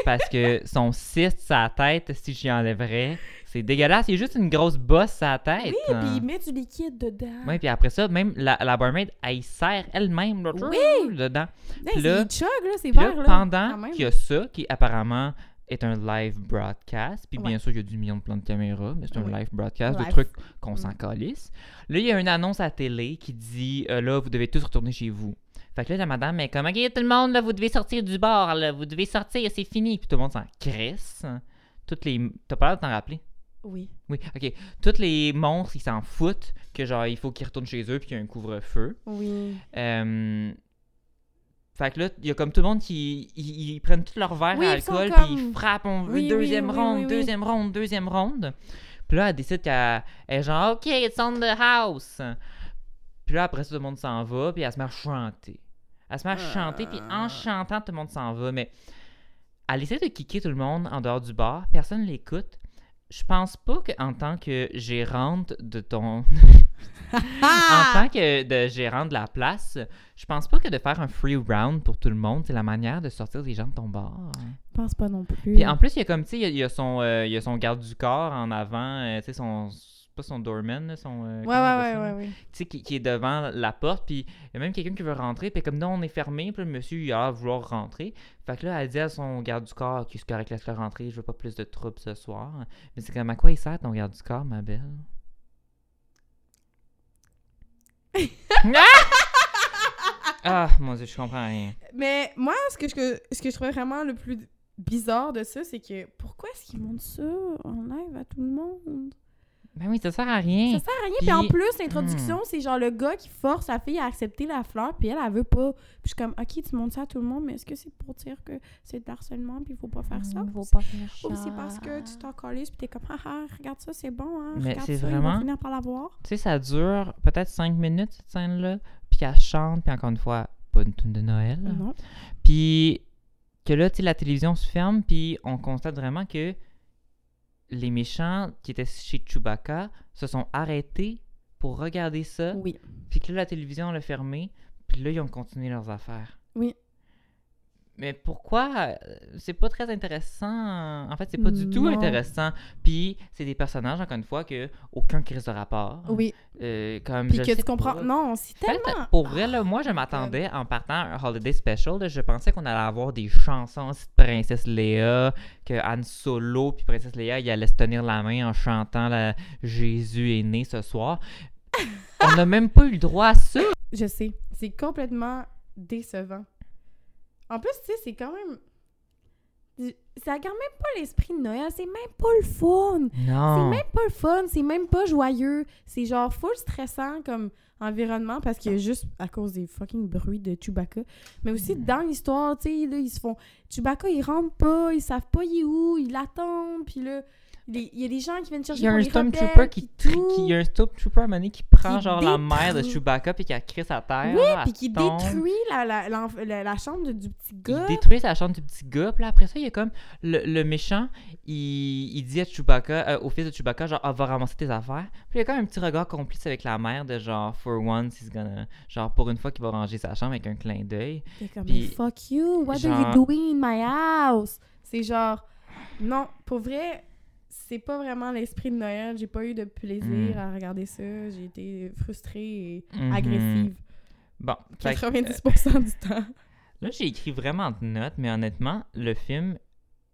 [SPEAKER 1] parce que son cyste sa tête, si j'y enlèverais, c'est dégueulasse. Il y a juste une grosse bosse sa tête.
[SPEAKER 2] Oui, puis il met du liquide dedans.
[SPEAKER 1] Ouais, puis après ça, même la, la barmaid, elle serre elle-même
[SPEAKER 2] Oui!
[SPEAKER 1] dedans.
[SPEAKER 2] Hey, il chug, là, c'est vert, là.
[SPEAKER 1] pendant qu'il y a ça, qui apparemment est un live broadcast, puis bien sûr, il y a du million de plans de caméra, mais c'est un
[SPEAKER 2] Oui.
[SPEAKER 1] live broadcast de trucs qu'on s'en
[SPEAKER 2] Mm.
[SPEAKER 1] calisse. Là, il y a une annonce à télé qui dit euh, là, vous devez tous retourner chez vous. Fait que là, la madame est comme, OK, tout le monde, là, vous devez sortir du bar, là, vous devez sortir, c'est fini. Puis tout le monde s'en crisse. Toutes les. T'as pas l'air de t'en rappeler?
[SPEAKER 2] Oui.
[SPEAKER 1] Oui, ok. Tous les monstres, ils s'en foutent que genre, il faut qu'ils retournent chez eux puis qu'il y a un couvre-feu.
[SPEAKER 2] Oui.
[SPEAKER 1] Euh, Fait que là, il y a comme tout le monde qui. Ils, ils prennent tout leur verre
[SPEAKER 2] Oui,
[SPEAKER 1] à alcool, puis
[SPEAKER 2] comme-
[SPEAKER 1] ils frappent, on veut
[SPEAKER 2] Oui,
[SPEAKER 1] deuxième
[SPEAKER 2] oui,
[SPEAKER 1] ronde, deuxième ronde, deuxième ronde. Puis là, elle décide qu'elle elle est genre, OK, it's on the house. Puis là, après ça, tout le monde s'en va, puis elle se met à chanter. Elle se met à chanter, puis
[SPEAKER 2] Ah.
[SPEAKER 1] en chantant, tout le monde s'en va. Mais elle essaie de kicker tout le monde en dehors du bar, personne l'écoute. Je pense pas qu'en tant que gérante de ton. En
[SPEAKER 2] Ah!
[SPEAKER 1] tant que de gérant de la place, je pense pas que de faire un free round pour tout le monde, c'est la manière de sortir des gens de ton bar.
[SPEAKER 2] Je pense pas non plus.
[SPEAKER 1] Puis en plus, il y a comme, tu sais, il y a- y, son, euh, il y a son garde du corps en avant, euh, tu sais, son. Pas son doorman, son. euh,
[SPEAKER 2] Ouais, ouais, ouais, ouais, ouais.
[SPEAKER 1] Tu sais, qui, qui est devant la porte, puis il y a même quelqu'un qui veut rentrer, puis comme non, on est fermé, puis le monsieur, il a l'air vouloir rentrer. Fait que là, elle dit à son garde du corps, qui est correct, laisse-le rentrer, je veux pas plus de troubles ce soir. Mais c'est comme, à quoi il sert ton garde du corps, ma belle? Ah! mon dieu, je comprends rien.
[SPEAKER 2] Mais moi, ce que, je, ce que je trouvais vraiment le plus bizarre de ça, c'est que pourquoi est-ce qu'ils montrent ça en live à tout le monde?
[SPEAKER 1] Ben oui, ça sert à rien.
[SPEAKER 2] Ça sert à rien. Puis, en plus, l'introduction,
[SPEAKER 1] Hmm.
[SPEAKER 2] c'est genre le gars qui force la fille à accepter la fleur, puis elle, elle veut pas. Puis je suis comme, ok, tu montres ça à tout le monde, mais est-ce que c'est pour dire que c'est de l'harcèlement, puis il faut pas faire ça?
[SPEAKER 1] Hmm,
[SPEAKER 2] Ou
[SPEAKER 1] pas faire
[SPEAKER 2] Ou c'est parce que tu t'en colles, puis t'es comme, haha, regarde ça, c'est bon, hein?
[SPEAKER 1] Mais
[SPEAKER 2] regarde
[SPEAKER 1] c'est
[SPEAKER 2] ça,
[SPEAKER 1] vraiment-
[SPEAKER 2] finir par l'avoir.
[SPEAKER 1] Tu sais, ça dure peut-être cinq minutes, cette scène-là. Puis elle chante, puis encore une fois, pas une tune de Noël. Puis que là, tu sais, la télévision se ferme, puis on constate vraiment que les méchants qui étaient chez Chewbacca se sont arrêtés pour regarder ça.
[SPEAKER 2] Oui.
[SPEAKER 1] Puis que là, la télévision l'a fermé, puis là, ils ont continué leurs affaires.
[SPEAKER 2] Oui.
[SPEAKER 1] Mais pourquoi euh, C'est pas très intéressant. En fait, c'est pas du tout
[SPEAKER 2] Non.
[SPEAKER 1] intéressant. Puis c'est des personnages, encore une fois, que aucun crise de rapport.
[SPEAKER 2] Oui.
[SPEAKER 1] Euh, comme
[SPEAKER 2] Puis
[SPEAKER 1] je
[SPEAKER 2] que tu comprends. Non, c'est tellement.
[SPEAKER 1] pour vrai, là, moi, je m'attendais en partant à un Holiday Special. là, je pensais qu'on allait avoir des chansons aussi de Princesse Léa, que Han Solo puis Princesse Léa, ils allaient se tenir la main en chantant la Jésus est né ce soir. On n'a même pas eu le droit à ça.
[SPEAKER 2] Je sais. C'est complètement décevant. En plus, tu sais, c'est quand même. Ça garde même pas l'esprit de Noël. C'est même pas le fun. C'est
[SPEAKER 1] Non.
[SPEAKER 2] même pas le fun. C'est même pas joyeux. C'est genre full stressant comme environnement parce qu'il y a juste à cause des fucking bruits de Chewbacca. Mais aussi
[SPEAKER 1] Mm.
[SPEAKER 2] dans l'histoire, tu sais, là, ils se font. Chewbacca, il rentre pas, ils savent pas il est où, ils l'attendent, puis là. Il y a des gens qui viennent chercher
[SPEAKER 1] Il y a un Stormtrooper qui, il y a un Stormtrooper à un moment donné qui prend genre la mère de. Chewbacca puis qui a créé sa terre.
[SPEAKER 2] Oui, puis qui détruit la, la, la- la chambre du petit gars.
[SPEAKER 1] Il détruit sa chambre du petit gars. Puis après ça, il y a comme le, le méchant, il, il dit à Chewbacca, euh, au fils de Chewbacca, genre, ah, va ramasser tes affaires. Puis il y a comme un petit regard complice avec la mère de genre, for once, he's gonna. Genre, pour une fois qu'il va ranger sa chambre avec un clin d'œil.
[SPEAKER 2] T'es comme, fuck you, what are you doing in my house? C'est genre, non, pour vrai, c'est pas vraiment l'esprit de Noël. J'ai pas eu de plaisir
[SPEAKER 1] Mm.
[SPEAKER 2] à regarder ça. J'ai été frustrée et
[SPEAKER 1] Mhm.
[SPEAKER 2] agressive.
[SPEAKER 1] Bon, fait que,
[SPEAKER 2] 90% du temps.
[SPEAKER 1] Là, j'ai écrit vraiment de notes, mais honnêtement, le film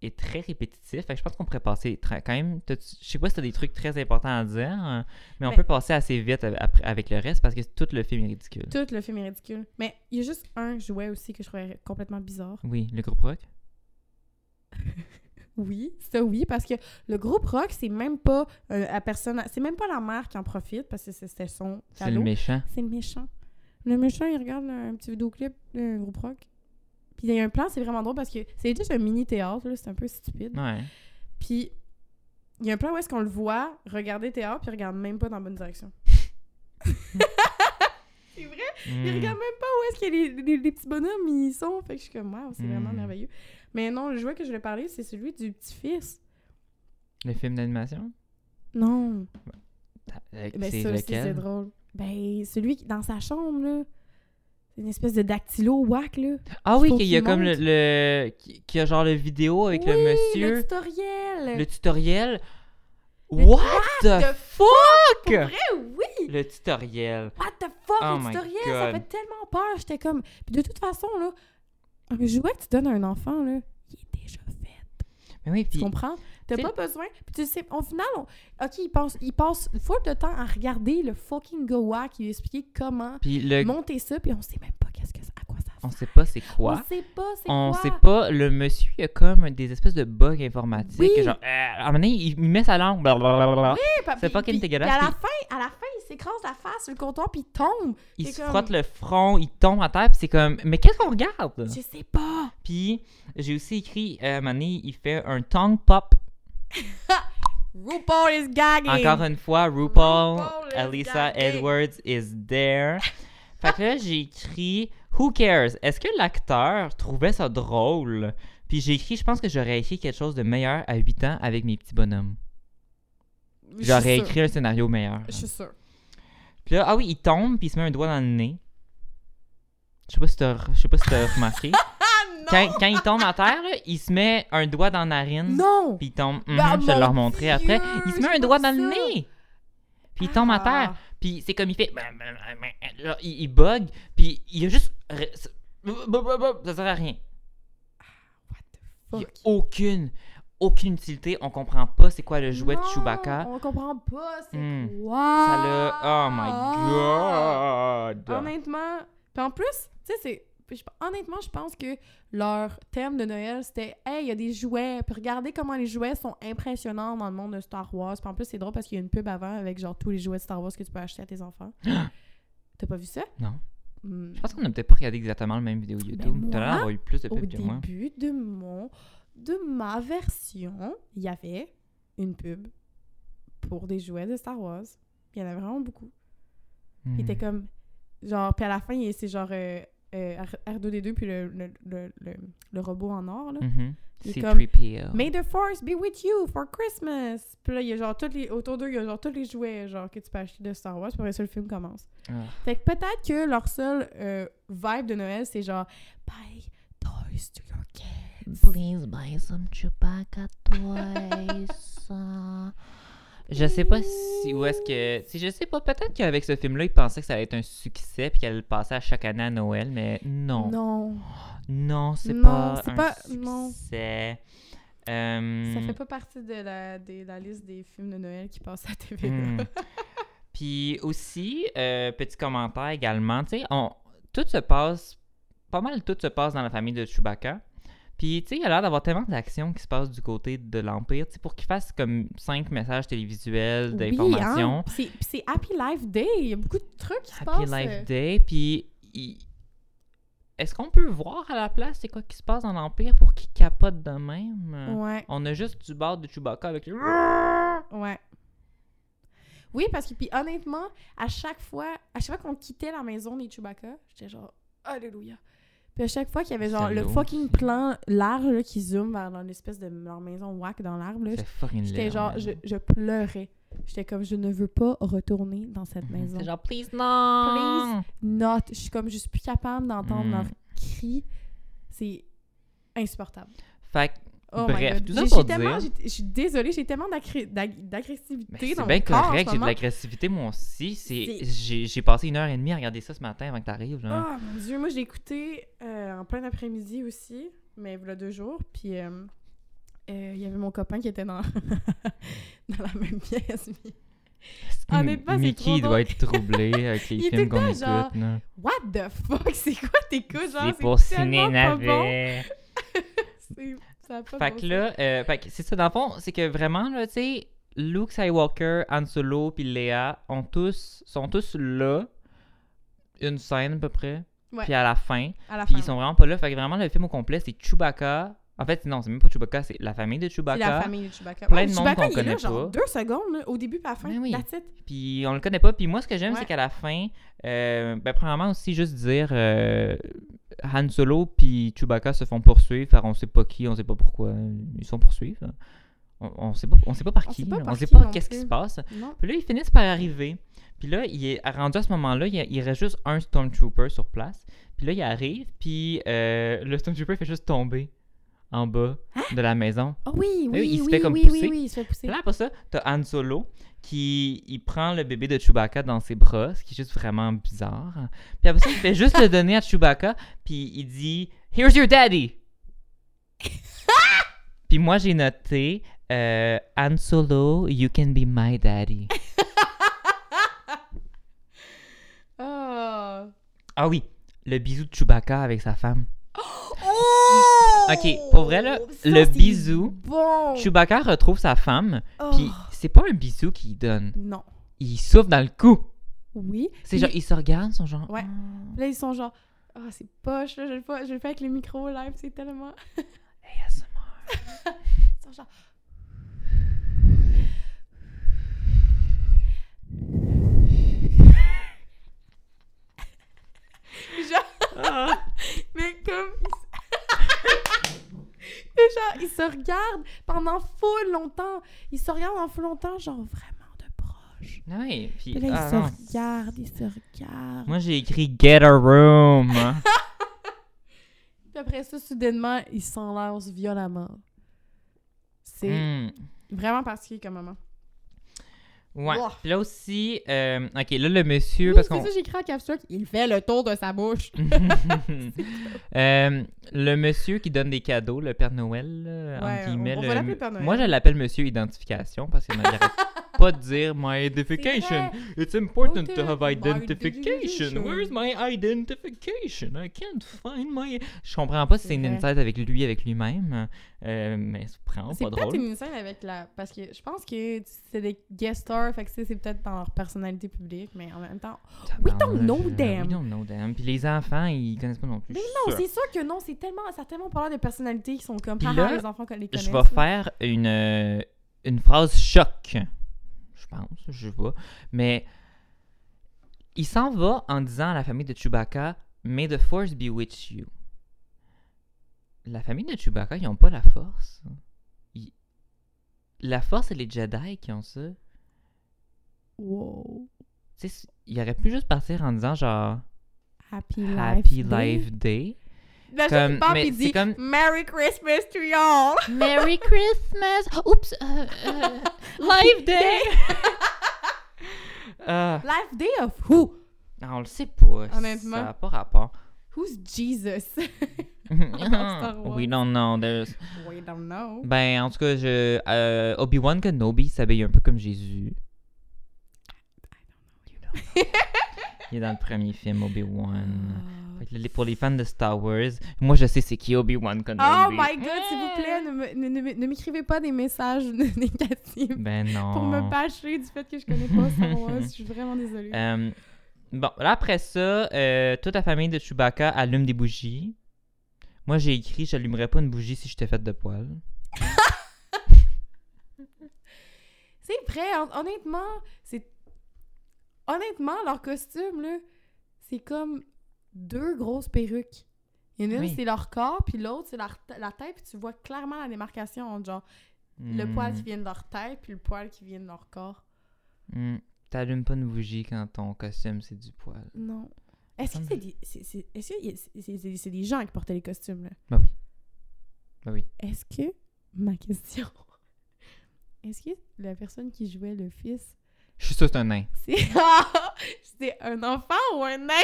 [SPEAKER 1] est très répétitif. Fait que je pense qu'on pourrait passer quand même. Je sais pas si t'as des trucs très importants à dire, hein, mais on
[SPEAKER 2] Mais-
[SPEAKER 1] peut passer assez vite avec le reste parce que tout le film est ridicule.
[SPEAKER 2] Tout le film est ridicule. Mais il y a juste un jouet aussi que je trouvais complètement bizarre.
[SPEAKER 1] Oui, le groupe rock.
[SPEAKER 2] Oui, ça oui, parce que le groupe rock, c'est même pas euh, la personne, c'est même pas la mère qui en profite parce que c'est- c'était son
[SPEAKER 1] C'est le méchant.
[SPEAKER 2] C'est le méchant. Le méchant, il regarde un petit vidéoclip d'un groupe rock. Puis il y a un plan, c'est vraiment drôle parce que c'est juste un mini théâtre, c'est un peu stupide.
[SPEAKER 1] Ouais.
[SPEAKER 2] Puis il y a un plan où est-ce qu'on le voit regarder théâtre, puis il regarde même pas dans la bonne direction. c'est vrai? Il
[SPEAKER 1] Hmm.
[SPEAKER 2] regarde même pas où est-ce que les, les- les petits bonhommes ils sont. Fait que je suis comme, wow, c'est vraiment
[SPEAKER 1] Mm.
[SPEAKER 2] merveilleux. Mais non, le jouet que je voulais parler, c'est celui du petit-fils.
[SPEAKER 1] Le film d'animation?
[SPEAKER 2] Non.
[SPEAKER 1] Euh,
[SPEAKER 2] Ben
[SPEAKER 1] c'est
[SPEAKER 2] ça aussi, c'est drôle. Ben, celui qui dans sa chambre, là. C'est une espèce de dactylo whack, là.
[SPEAKER 1] Ah oui, qu'il y a comme le, le- qui a genre le vidéo avec le monsieur,
[SPEAKER 2] Le tutoriel.
[SPEAKER 1] le tutoriel?
[SPEAKER 2] Le-
[SPEAKER 1] What the
[SPEAKER 2] the
[SPEAKER 1] fuck?
[SPEAKER 2] Pour vrai, oui!
[SPEAKER 1] Le tutoriel.
[SPEAKER 2] What the fuck,
[SPEAKER 1] Oh
[SPEAKER 2] le tutoriel, ça fait tellement peur. J'étais comme. Puis de toute façon, là, un jouet que tu donnes à un enfant, là, il est déjà fait.
[SPEAKER 1] Mais oui,
[SPEAKER 2] Tu
[SPEAKER 1] puis
[SPEAKER 2] comprends? T'as pas besoin. Puis tu sais, au final, on- OK, il passe, il passe full de temps à regarder le fucking Goa qui lui expliquer comment
[SPEAKER 1] puis le
[SPEAKER 2] monter ça, puis on sait même pas qu'est-ce que ça- à quoi ça
[SPEAKER 1] on sait pas c'est quoi.
[SPEAKER 2] On sait pas c'est
[SPEAKER 1] On
[SPEAKER 2] quoi.
[SPEAKER 1] sait pas, le monsieur, il a comme des espèces de bugs informatiques.
[SPEAKER 2] Oui.
[SPEAKER 1] Genre, euh, à un moment donné, il met sa langue. blablabla. C'est fucking
[SPEAKER 2] puis-
[SPEAKER 1] dégueulasse,
[SPEAKER 2] à la fin, à la fin, s'écrase la face sur le comptoir, puis il tombe.
[SPEAKER 1] il se
[SPEAKER 2] comme-
[SPEAKER 1] frotte le front, il tombe à terre, puis c'est comme, mais qu'est-ce qu'on regarde?
[SPEAKER 2] Je sais pas.
[SPEAKER 1] Puis j'ai aussi écrit, euh, il fait un tongue pop.
[SPEAKER 2] RuPaul is gagging.
[SPEAKER 1] Encore une fois, RuPaul,
[SPEAKER 2] RuPaul gagging.
[SPEAKER 1] Edwards is there. fait que là, j'ai écrit Who cares? Est-ce que l'acteur trouvait ça drôle? Puis j'ai écrit, je pense que j'aurais écrit quelque chose de meilleur à 8 ans avec mes petits bonhommes. J'aurais écrit un scénario meilleur.
[SPEAKER 2] Je suis sûre.
[SPEAKER 1] Puis là, ah oui, il tombe, puis il se met un doigt dans le nez. Je sais pas si t'as je sais pas si remarqué.
[SPEAKER 2] Ah
[SPEAKER 1] Quand, quand il tombe à terre, là, il se met un doigt dans la narine.
[SPEAKER 2] Non!
[SPEAKER 1] Puis il tombe. Mhm,
[SPEAKER 2] Ben,
[SPEAKER 1] je vais leur montrer après. Il se met un doigt dans le nez. Puis il tombe à terre.
[SPEAKER 2] Ah.
[SPEAKER 1] Puis c'est comme il fait. Genre, il, il bug. Puis il a juste. Ça sert à rien.
[SPEAKER 2] What
[SPEAKER 1] Il y
[SPEAKER 2] the
[SPEAKER 1] a
[SPEAKER 2] fuck?
[SPEAKER 1] aucune. Aucune utilité. On comprend pas c'est quoi le jouet de Chewbacca.
[SPEAKER 2] On comprend pas c'est
[SPEAKER 1] Hmm.
[SPEAKER 2] quoi.
[SPEAKER 1] Ça l'a. Oh my god.
[SPEAKER 2] Honnêtement. Puis en plus, tu sais, c'est. Honnêtement, je pense que leur thème de Noël, c'était Hey, il y a des jouets. Puis regardez comment les jouets sont impressionnants dans le monde de Star Wars. Puis en plus, c'est drôle parce qu'il y a une pub avant avec genre tous les jouets de Star Wars que tu peux acheter à tes enfants. T'as pas vu ça?
[SPEAKER 1] Non.
[SPEAKER 2] Hmm.
[SPEAKER 1] Je pense qu'on a peut-être pas regardé exactement le même vidéo YouTube.
[SPEAKER 2] Ben,
[SPEAKER 1] T'as l'air d'avoir eu plus de
[SPEAKER 2] Au
[SPEAKER 1] pubs que moi.
[SPEAKER 2] début de mon de ma version, il y avait une pub pour des jouets de Star Wars. Il y en avait vraiment beaucoup. Il était
[SPEAKER 1] Hmm.
[SPEAKER 2] comme genre puis à la fin c'est genre euh, euh, R- R2D2 puis le, le, le, le, le robot en or là.
[SPEAKER 1] Mhm.
[SPEAKER 2] Est
[SPEAKER 1] C'est
[SPEAKER 2] comme,
[SPEAKER 1] 3PO.
[SPEAKER 2] May the force be with you for Christmas. Puis là il y a genre tous les autour d'eux il y a genre tous les jouets genre que tu peux acheter de Star Wars puis après ça le film commence.
[SPEAKER 1] Ah.
[SPEAKER 2] Fait que peut-être que leur seul euh, vibe de Noël c'est genre buy toys to your kids.
[SPEAKER 1] Please buy some Chewbacca toys. je sais pas si où est-ce que si je sais pas peut-être qu'avec ce film là ils pensaient que ça allait être un succès puis qu'elle le passer à chaque année à Noël mais non
[SPEAKER 2] Non.
[SPEAKER 1] non c'est
[SPEAKER 2] Non,
[SPEAKER 1] pas
[SPEAKER 2] c'est
[SPEAKER 1] un
[SPEAKER 2] pas- non.
[SPEAKER 1] succès Euh,
[SPEAKER 2] Ça fait pas partie de la, de la liste des films de Noël qui passent à la TV.
[SPEAKER 1] Hmm. Puis aussi, euh, petit commentaire également, tu sais, on- tout se passe, pas mal tout se passe dans la famille de Chewbacca. Puis, tu sais, il a l'air d'avoir tellement d'actions qui se passent du côté de l'Empire, tu sais, pour qu'il fasse comme cinq messages télévisuels d'informations.
[SPEAKER 2] Oui, hein? C'est- Happy Life Day. Il y a beaucoup de trucs qui se
[SPEAKER 1] Happy
[SPEAKER 2] passent.
[SPEAKER 1] Life
[SPEAKER 2] euh,
[SPEAKER 1] Day, puis il- est-ce qu'on peut voir à la place c'est quoi qui se passe dans l'Empire pour qu'il capote de même?
[SPEAKER 2] Ouais,
[SPEAKER 1] On a juste du bord de Chewbacca avec le...
[SPEAKER 2] ouais. Oui, parce que, puis honnêtement, à chaque fois, à chaque fois qu'on quittait la maison des Chewbacca, j'étais genre, Alléluia. Puis à chaque fois qu'il y avait genre le fucking plan large là, qui zoome vers dans l'espèce de leur maison whack dans l'arbre, j'étais genre, je, je pleurais. J'étais comme, je ne veux pas retourner dans cette
[SPEAKER 1] Mhm.
[SPEAKER 2] maison.
[SPEAKER 1] C'est genre, please, non!
[SPEAKER 2] Not. Je suis comme, je suis plus capable d'entendre
[SPEAKER 1] Mm.
[SPEAKER 2] leurs cris. C'est insupportable.
[SPEAKER 1] Fait que,
[SPEAKER 2] Oh
[SPEAKER 1] Bref, tout ça
[SPEAKER 2] J'ai-
[SPEAKER 1] pour
[SPEAKER 2] j'ai
[SPEAKER 1] dire-
[SPEAKER 2] j'ai- Je suis désolée, j'ai tellement d'agressivité
[SPEAKER 1] c'est
[SPEAKER 2] dans
[SPEAKER 1] bien
[SPEAKER 2] mon corps
[SPEAKER 1] correct, j'ai de l'agressivité moi aussi. J'ai, j'ai passé une heure et demie à regarder ça ce matin avant que t'arrives.
[SPEAKER 2] Ah mon dieu, moi je l'ai écouté euh, en plein après-midi aussi, mais a deux jours. Puis euh, euh, il y avait mon copain qui était dans, dans la même pièce. Honnêtement, c'est
[SPEAKER 1] Mickey il doit être troublé avec les
[SPEAKER 2] Il
[SPEAKER 1] films qu'on
[SPEAKER 2] genre,
[SPEAKER 1] écoute. là?
[SPEAKER 2] What the fuck? C'est quoi t'écoutes? Genre,
[SPEAKER 1] C'est pour ciné
[SPEAKER 2] bon. Ça pas
[SPEAKER 1] Fait que là, euh, fait que c'est ça, dans le fond, c'est que vraiment, là, tu sais, Luke Skywalker, Han Solo puis Leia ont tous, sont tous là, une scène à peu près,
[SPEAKER 2] Ouais.
[SPEAKER 1] puis à la fin,
[SPEAKER 2] sens. À la
[SPEAKER 1] puis
[SPEAKER 2] fin.
[SPEAKER 1] ils sont vraiment pas là. Fait que vraiment, le film au complet, c'est Chewbacca. En fait, non, c'est même pas Chewbacca, c'est la famille de
[SPEAKER 2] C'est
[SPEAKER 1] Chewbacca.
[SPEAKER 2] la famille de Chewbacca.
[SPEAKER 1] Plein
[SPEAKER 2] Ouais,
[SPEAKER 1] de monde
[SPEAKER 2] Chewbacca,
[SPEAKER 1] qu'on
[SPEAKER 2] il est là,
[SPEAKER 1] connaît
[SPEAKER 2] genre
[SPEAKER 1] pas.
[SPEAKER 2] deux secondes, là, au début et à la fin.
[SPEAKER 1] Ben oui.
[SPEAKER 2] That's it.
[SPEAKER 1] Puis on le connaît pas. Puis moi, ce que j'aime,
[SPEAKER 2] Ouais.
[SPEAKER 1] c'est qu'à la fin, euh, ben, premièrement aussi, juste dire euh, Han Solo puis Chewbacca se font poursuivre par on sait pas qui, on sait pas pourquoi. Ils se font poursuivre. On, on sait pas, on sait pas par
[SPEAKER 2] On
[SPEAKER 1] qui,
[SPEAKER 2] sait pas par
[SPEAKER 1] on sait
[SPEAKER 2] qui
[SPEAKER 1] pas
[SPEAKER 2] non
[SPEAKER 1] qu'est-ce qui se passe.
[SPEAKER 2] Non.
[SPEAKER 1] Puis là, ils finissent par arriver. Puis là, il est rendu à ce moment-là, il reste juste un Stormtrooper sur place. Puis là, il arrive, puis euh, le Stormtrooper fait juste tomber en bas de la maison.
[SPEAKER 2] Oh oui, oui,
[SPEAKER 1] oui, il se
[SPEAKER 2] oui,
[SPEAKER 1] fait comme
[SPEAKER 2] oui,
[SPEAKER 1] pousser.
[SPEAKER 2] oui, oui, il se fait pousser.
[SPEAKER 1] Là, après ça, t'as Han Solo qui il prend le bébé de Chewbacca dans ses bras, ce qui est juste vraiment bizarre. Puis après ça, il fait juste le donner à Chewbacca, puis il dit Here's your daddy! puis moi, j'ai noté euh, Han Solo, you can be my daddy.
[SPEAKER 2] Oh!
[SPEAKER 1] Ah oui, le bisou de Chewbacca avec sa femme.
[SPEAKER 2] Oh!
[SPEAKER 1] Ok, pour vrai, là,
[SPEAKER 2] Ça,
[SPEAKER 1] le
[SPEAKER 2] c'est
[SPEAKER 1] bisou,
[SPEAKER 2] Bon!
[SPEAKER 1] Chewbacca retrouve sa femme,
[SPEAKER 2] Oh.
[SPEAKER 1] puis c'est pas un bisou qu'il donne.
[SPEAKER 2] Non.
[SPEAKER 1] Il souffle dans le cou.
[SPEAKER 2] Oui.
[SPEAKER 1] C'est genre, ils se regardent, ils sont genre.
[SPEAKER 2] Ouais.
[SPEAKER 1] Ah.
[SPEAKER 2] Là, ils sont genre. Ah, c'est poche, là, je le fais, je le fais avec le micro live, c'est tellement.
[SPEAKER 1] ASMR.
[SPEAKER 2] Ils sont genre. genre. Mais comme. Mais genre, ils se regardent pendant full longtemps. Ils se regardent en full longtemps, genre vraiment de proche.
[SPEAKER 1] Oui, puis.
[SPEAKER 2] Puis là, ils
[SPEAKER 1] ah
[SPEAKER 2] se
[SPEAKER 1] non.
[SPEAKER 2] regardent, ils se regardent.
[SPEAKER 1] Moi, j'ai écrit Get a room.
[SPEAKER 2] Puis après ça, soudainement, ils s'enlacent violemment. C'est
[SPEAKER 1] Hmm.
[SPEAKER 2] vraiment particulier comme moment.
[SPEAKER 1] Ouais. Puis là aussi, euh, ok, là, le monsieur.
[SPEAKER 2] Oui,
[SPEAKER 1] parce
[SPEAKER 2] c'est ça, j'ai écrit en Il fait le tour de sa bouche.
[SPEAKER 1] Euh, le monsieur qui donne des cadeaux, le Père Noël,
[SPEAKER 2] Ouais,
[SPEAKER 1] entre guillemets.
[SPEAKER 2] on- on
[SPEAKER 1] le-
[SPEAKER 2] va l'appeler Père Noël.
[SPEAKER 1] Moi, je l'appelle Monsieur Identification parce qu'il n'arrête pas de dire My identification. It's important to have identification. Where's my identification? I can't find my. Je comprends pas si c'est
[SPEAKER 2] C'est
[SPEAKER 1] une insight avec lui, avec lui-même. euh, mais c'est
[SPEAKER 2] C'est
[SPEAKER 1] pas
[SPEAKER 2] peut-être
[SPEAKER 1] drôle.
[SPEAKER 2] une scène avec la. Parce que je pense que c'est des guest stars, fait que c'est c'est peut-être dans leur personnalité publique, mais en même temps. We don't know them.
[SPEAKER 1] We don't know them. Puis les enfants, ils connaissent pas non plus.
[SPEAKER 2] Mais non, c'est sûr que non, c'est tellement. Ça a tellement pas l'air de personnalités qui sont comme. Haha,
[SPEAKER 1] là,
[SPEAKER 2] les enfants les connaissent.
[SPEAKER 1] Je vais faire une, euh, une phrase choc. Je pense, je sais pas. Mais il s'en va en disant à la famille de Chewbacca May the Force be with you. La famille de Chewbacca, ils ont pas la force. Ils- La force, c'est les Jedi qui ont ça.
[SPEAKER 2] Wow.
[SPEAKER 1] Tu sais, il aurait pu juste partir en disant genre
[SPEAKER 2] Happy Life.
[SPEAKER 1] Happy
[SPEAKER 2] Day?
[SPEAKER 1] Life Day.
[SPEAKER 2] Je
[SPEAKER 1] Comme-
[SPEAKER 2] il
[SPEAKER 1] c'est
[SPEAKER 2] dit
[SPEAKER 1] comme-
[SPEAKER 2] Merry Christmas to y'all.
[SPEAKER 1] Merry Christmas! Oups! euh, euh, Life Day! Ah.
[SPEAKER 2] Life Day of who?
[SPEAKER 1] Non, on le sait pas.
[SPEAKER 2] Honnêtement.
[SPEAKER 1] Ça n'a pas rapport.
[SPEAKER 2] Who's Jesus?
[SPEAKER 1] We don't know. There's...
[SPEAKER 2] We don't know.
[SPEAKER 1] Ben, en tout cas, je... euh, Obi-Wan Kenobi s'habille un peu comme Jésus. You know. Il est dans le premier film, Obi-Wan. Les- Pour les fans de Star Wars, moi je sais c'est qui Obi-Wan Kenobi.
[SPEAKER 2] Oh my god, s'il vous plaît, ne me- ne- ne- ne m'écrivez pas des messages négatifs
[SPEAKER 1] Ben non.
[SPEAKER 2] pour me bâcher du fait que je connais pas Star Wars. Je suis vraiment désolée.
[SPEAKER 1] Euh, bon, là après ça, euh, toute la famille de Chewbacca allume des bougies. Moi j'ai écrit j'allumerais pas une bougie si j'étais faite de poils.
[SPEAKER 2] C'est vrai, hon- honnêtement, c'est. Honnêtement, leur costume, là, c'est comme deux grosses perruques. Il y en a une,
[SPEAKER 1] Oui.
[SPEAKER 2] c'est leur corps, puis l'autre, c'est leur la tête, puis tu vois clairement la démarcation entre genre le
[SPEAKER 1] Hmm,
[SPEAKER 2] poil qui vient de leur tête, puis le poil qui vient de leur corps.
[SPEAKER 1] hmm. T'allumes pas une bougie quand ton costume c'est du poil.
[SPEAKER 2] Non. Est-ce que c'est des, c'est, c'est- est-ce que c'est, c'est- c'est- c'est des gens qui portaient les costumes, là?
[SPEAKER 1] Bah oui. Bah oui.
[SPEAKER 2] Est-ce que, ma question, est-ce que la personne qui jouait le fils,
[SPEAKER 1] Je suis sûr que c'est un nain.
[SPEAKER 2] c'est, c'était un enfant ou un nain?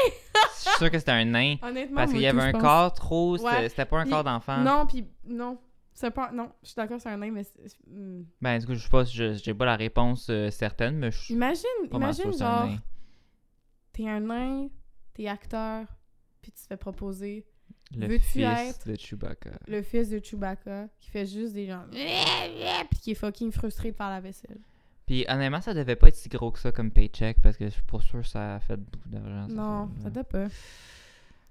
[SPEAKER 1] Je suis sûr que c'était un nain.
[SPEAKER 2] Honnêtement,
[SPEAKER 1] Parce qu'il y avait un corps trop. C'était
[SPEAKER 2] Ouais.
[SPEAKER 1] c'était pas un corps d'enfant.
[SPEAKER 2] Non, puis non. C'est pas. Non, je suis d'accord, c'est un nain, mais. hmm.
[SPEAKER 1] Ben, du coup, je sais pas, j'ai pas la réponse euh, certaine, mais je suis
[SPEAKER 2] Imagine,
[SPEAKER 1] pas
[SPEAKER 2] imagine, genre, t'es un nain, t'es acteur, puis tu te fais proposer
[SPEAKER 1] Le fils
[SPEAKER 2] être-
[SPEAKER 1] de Chewbacca.
[SPEAKER 2] le fils de Chewbacca qui fait juste des gens. Puis qui est fucking frustré faire la vaisselle.
[SPEAKER 1] Puis honnêtement, ça devait pas être si gros que ça comme paycheck parce que je suis pas sûr que ça a fait beaucoup d'argent.
[SPEAKER 2] Non, ça doit pas.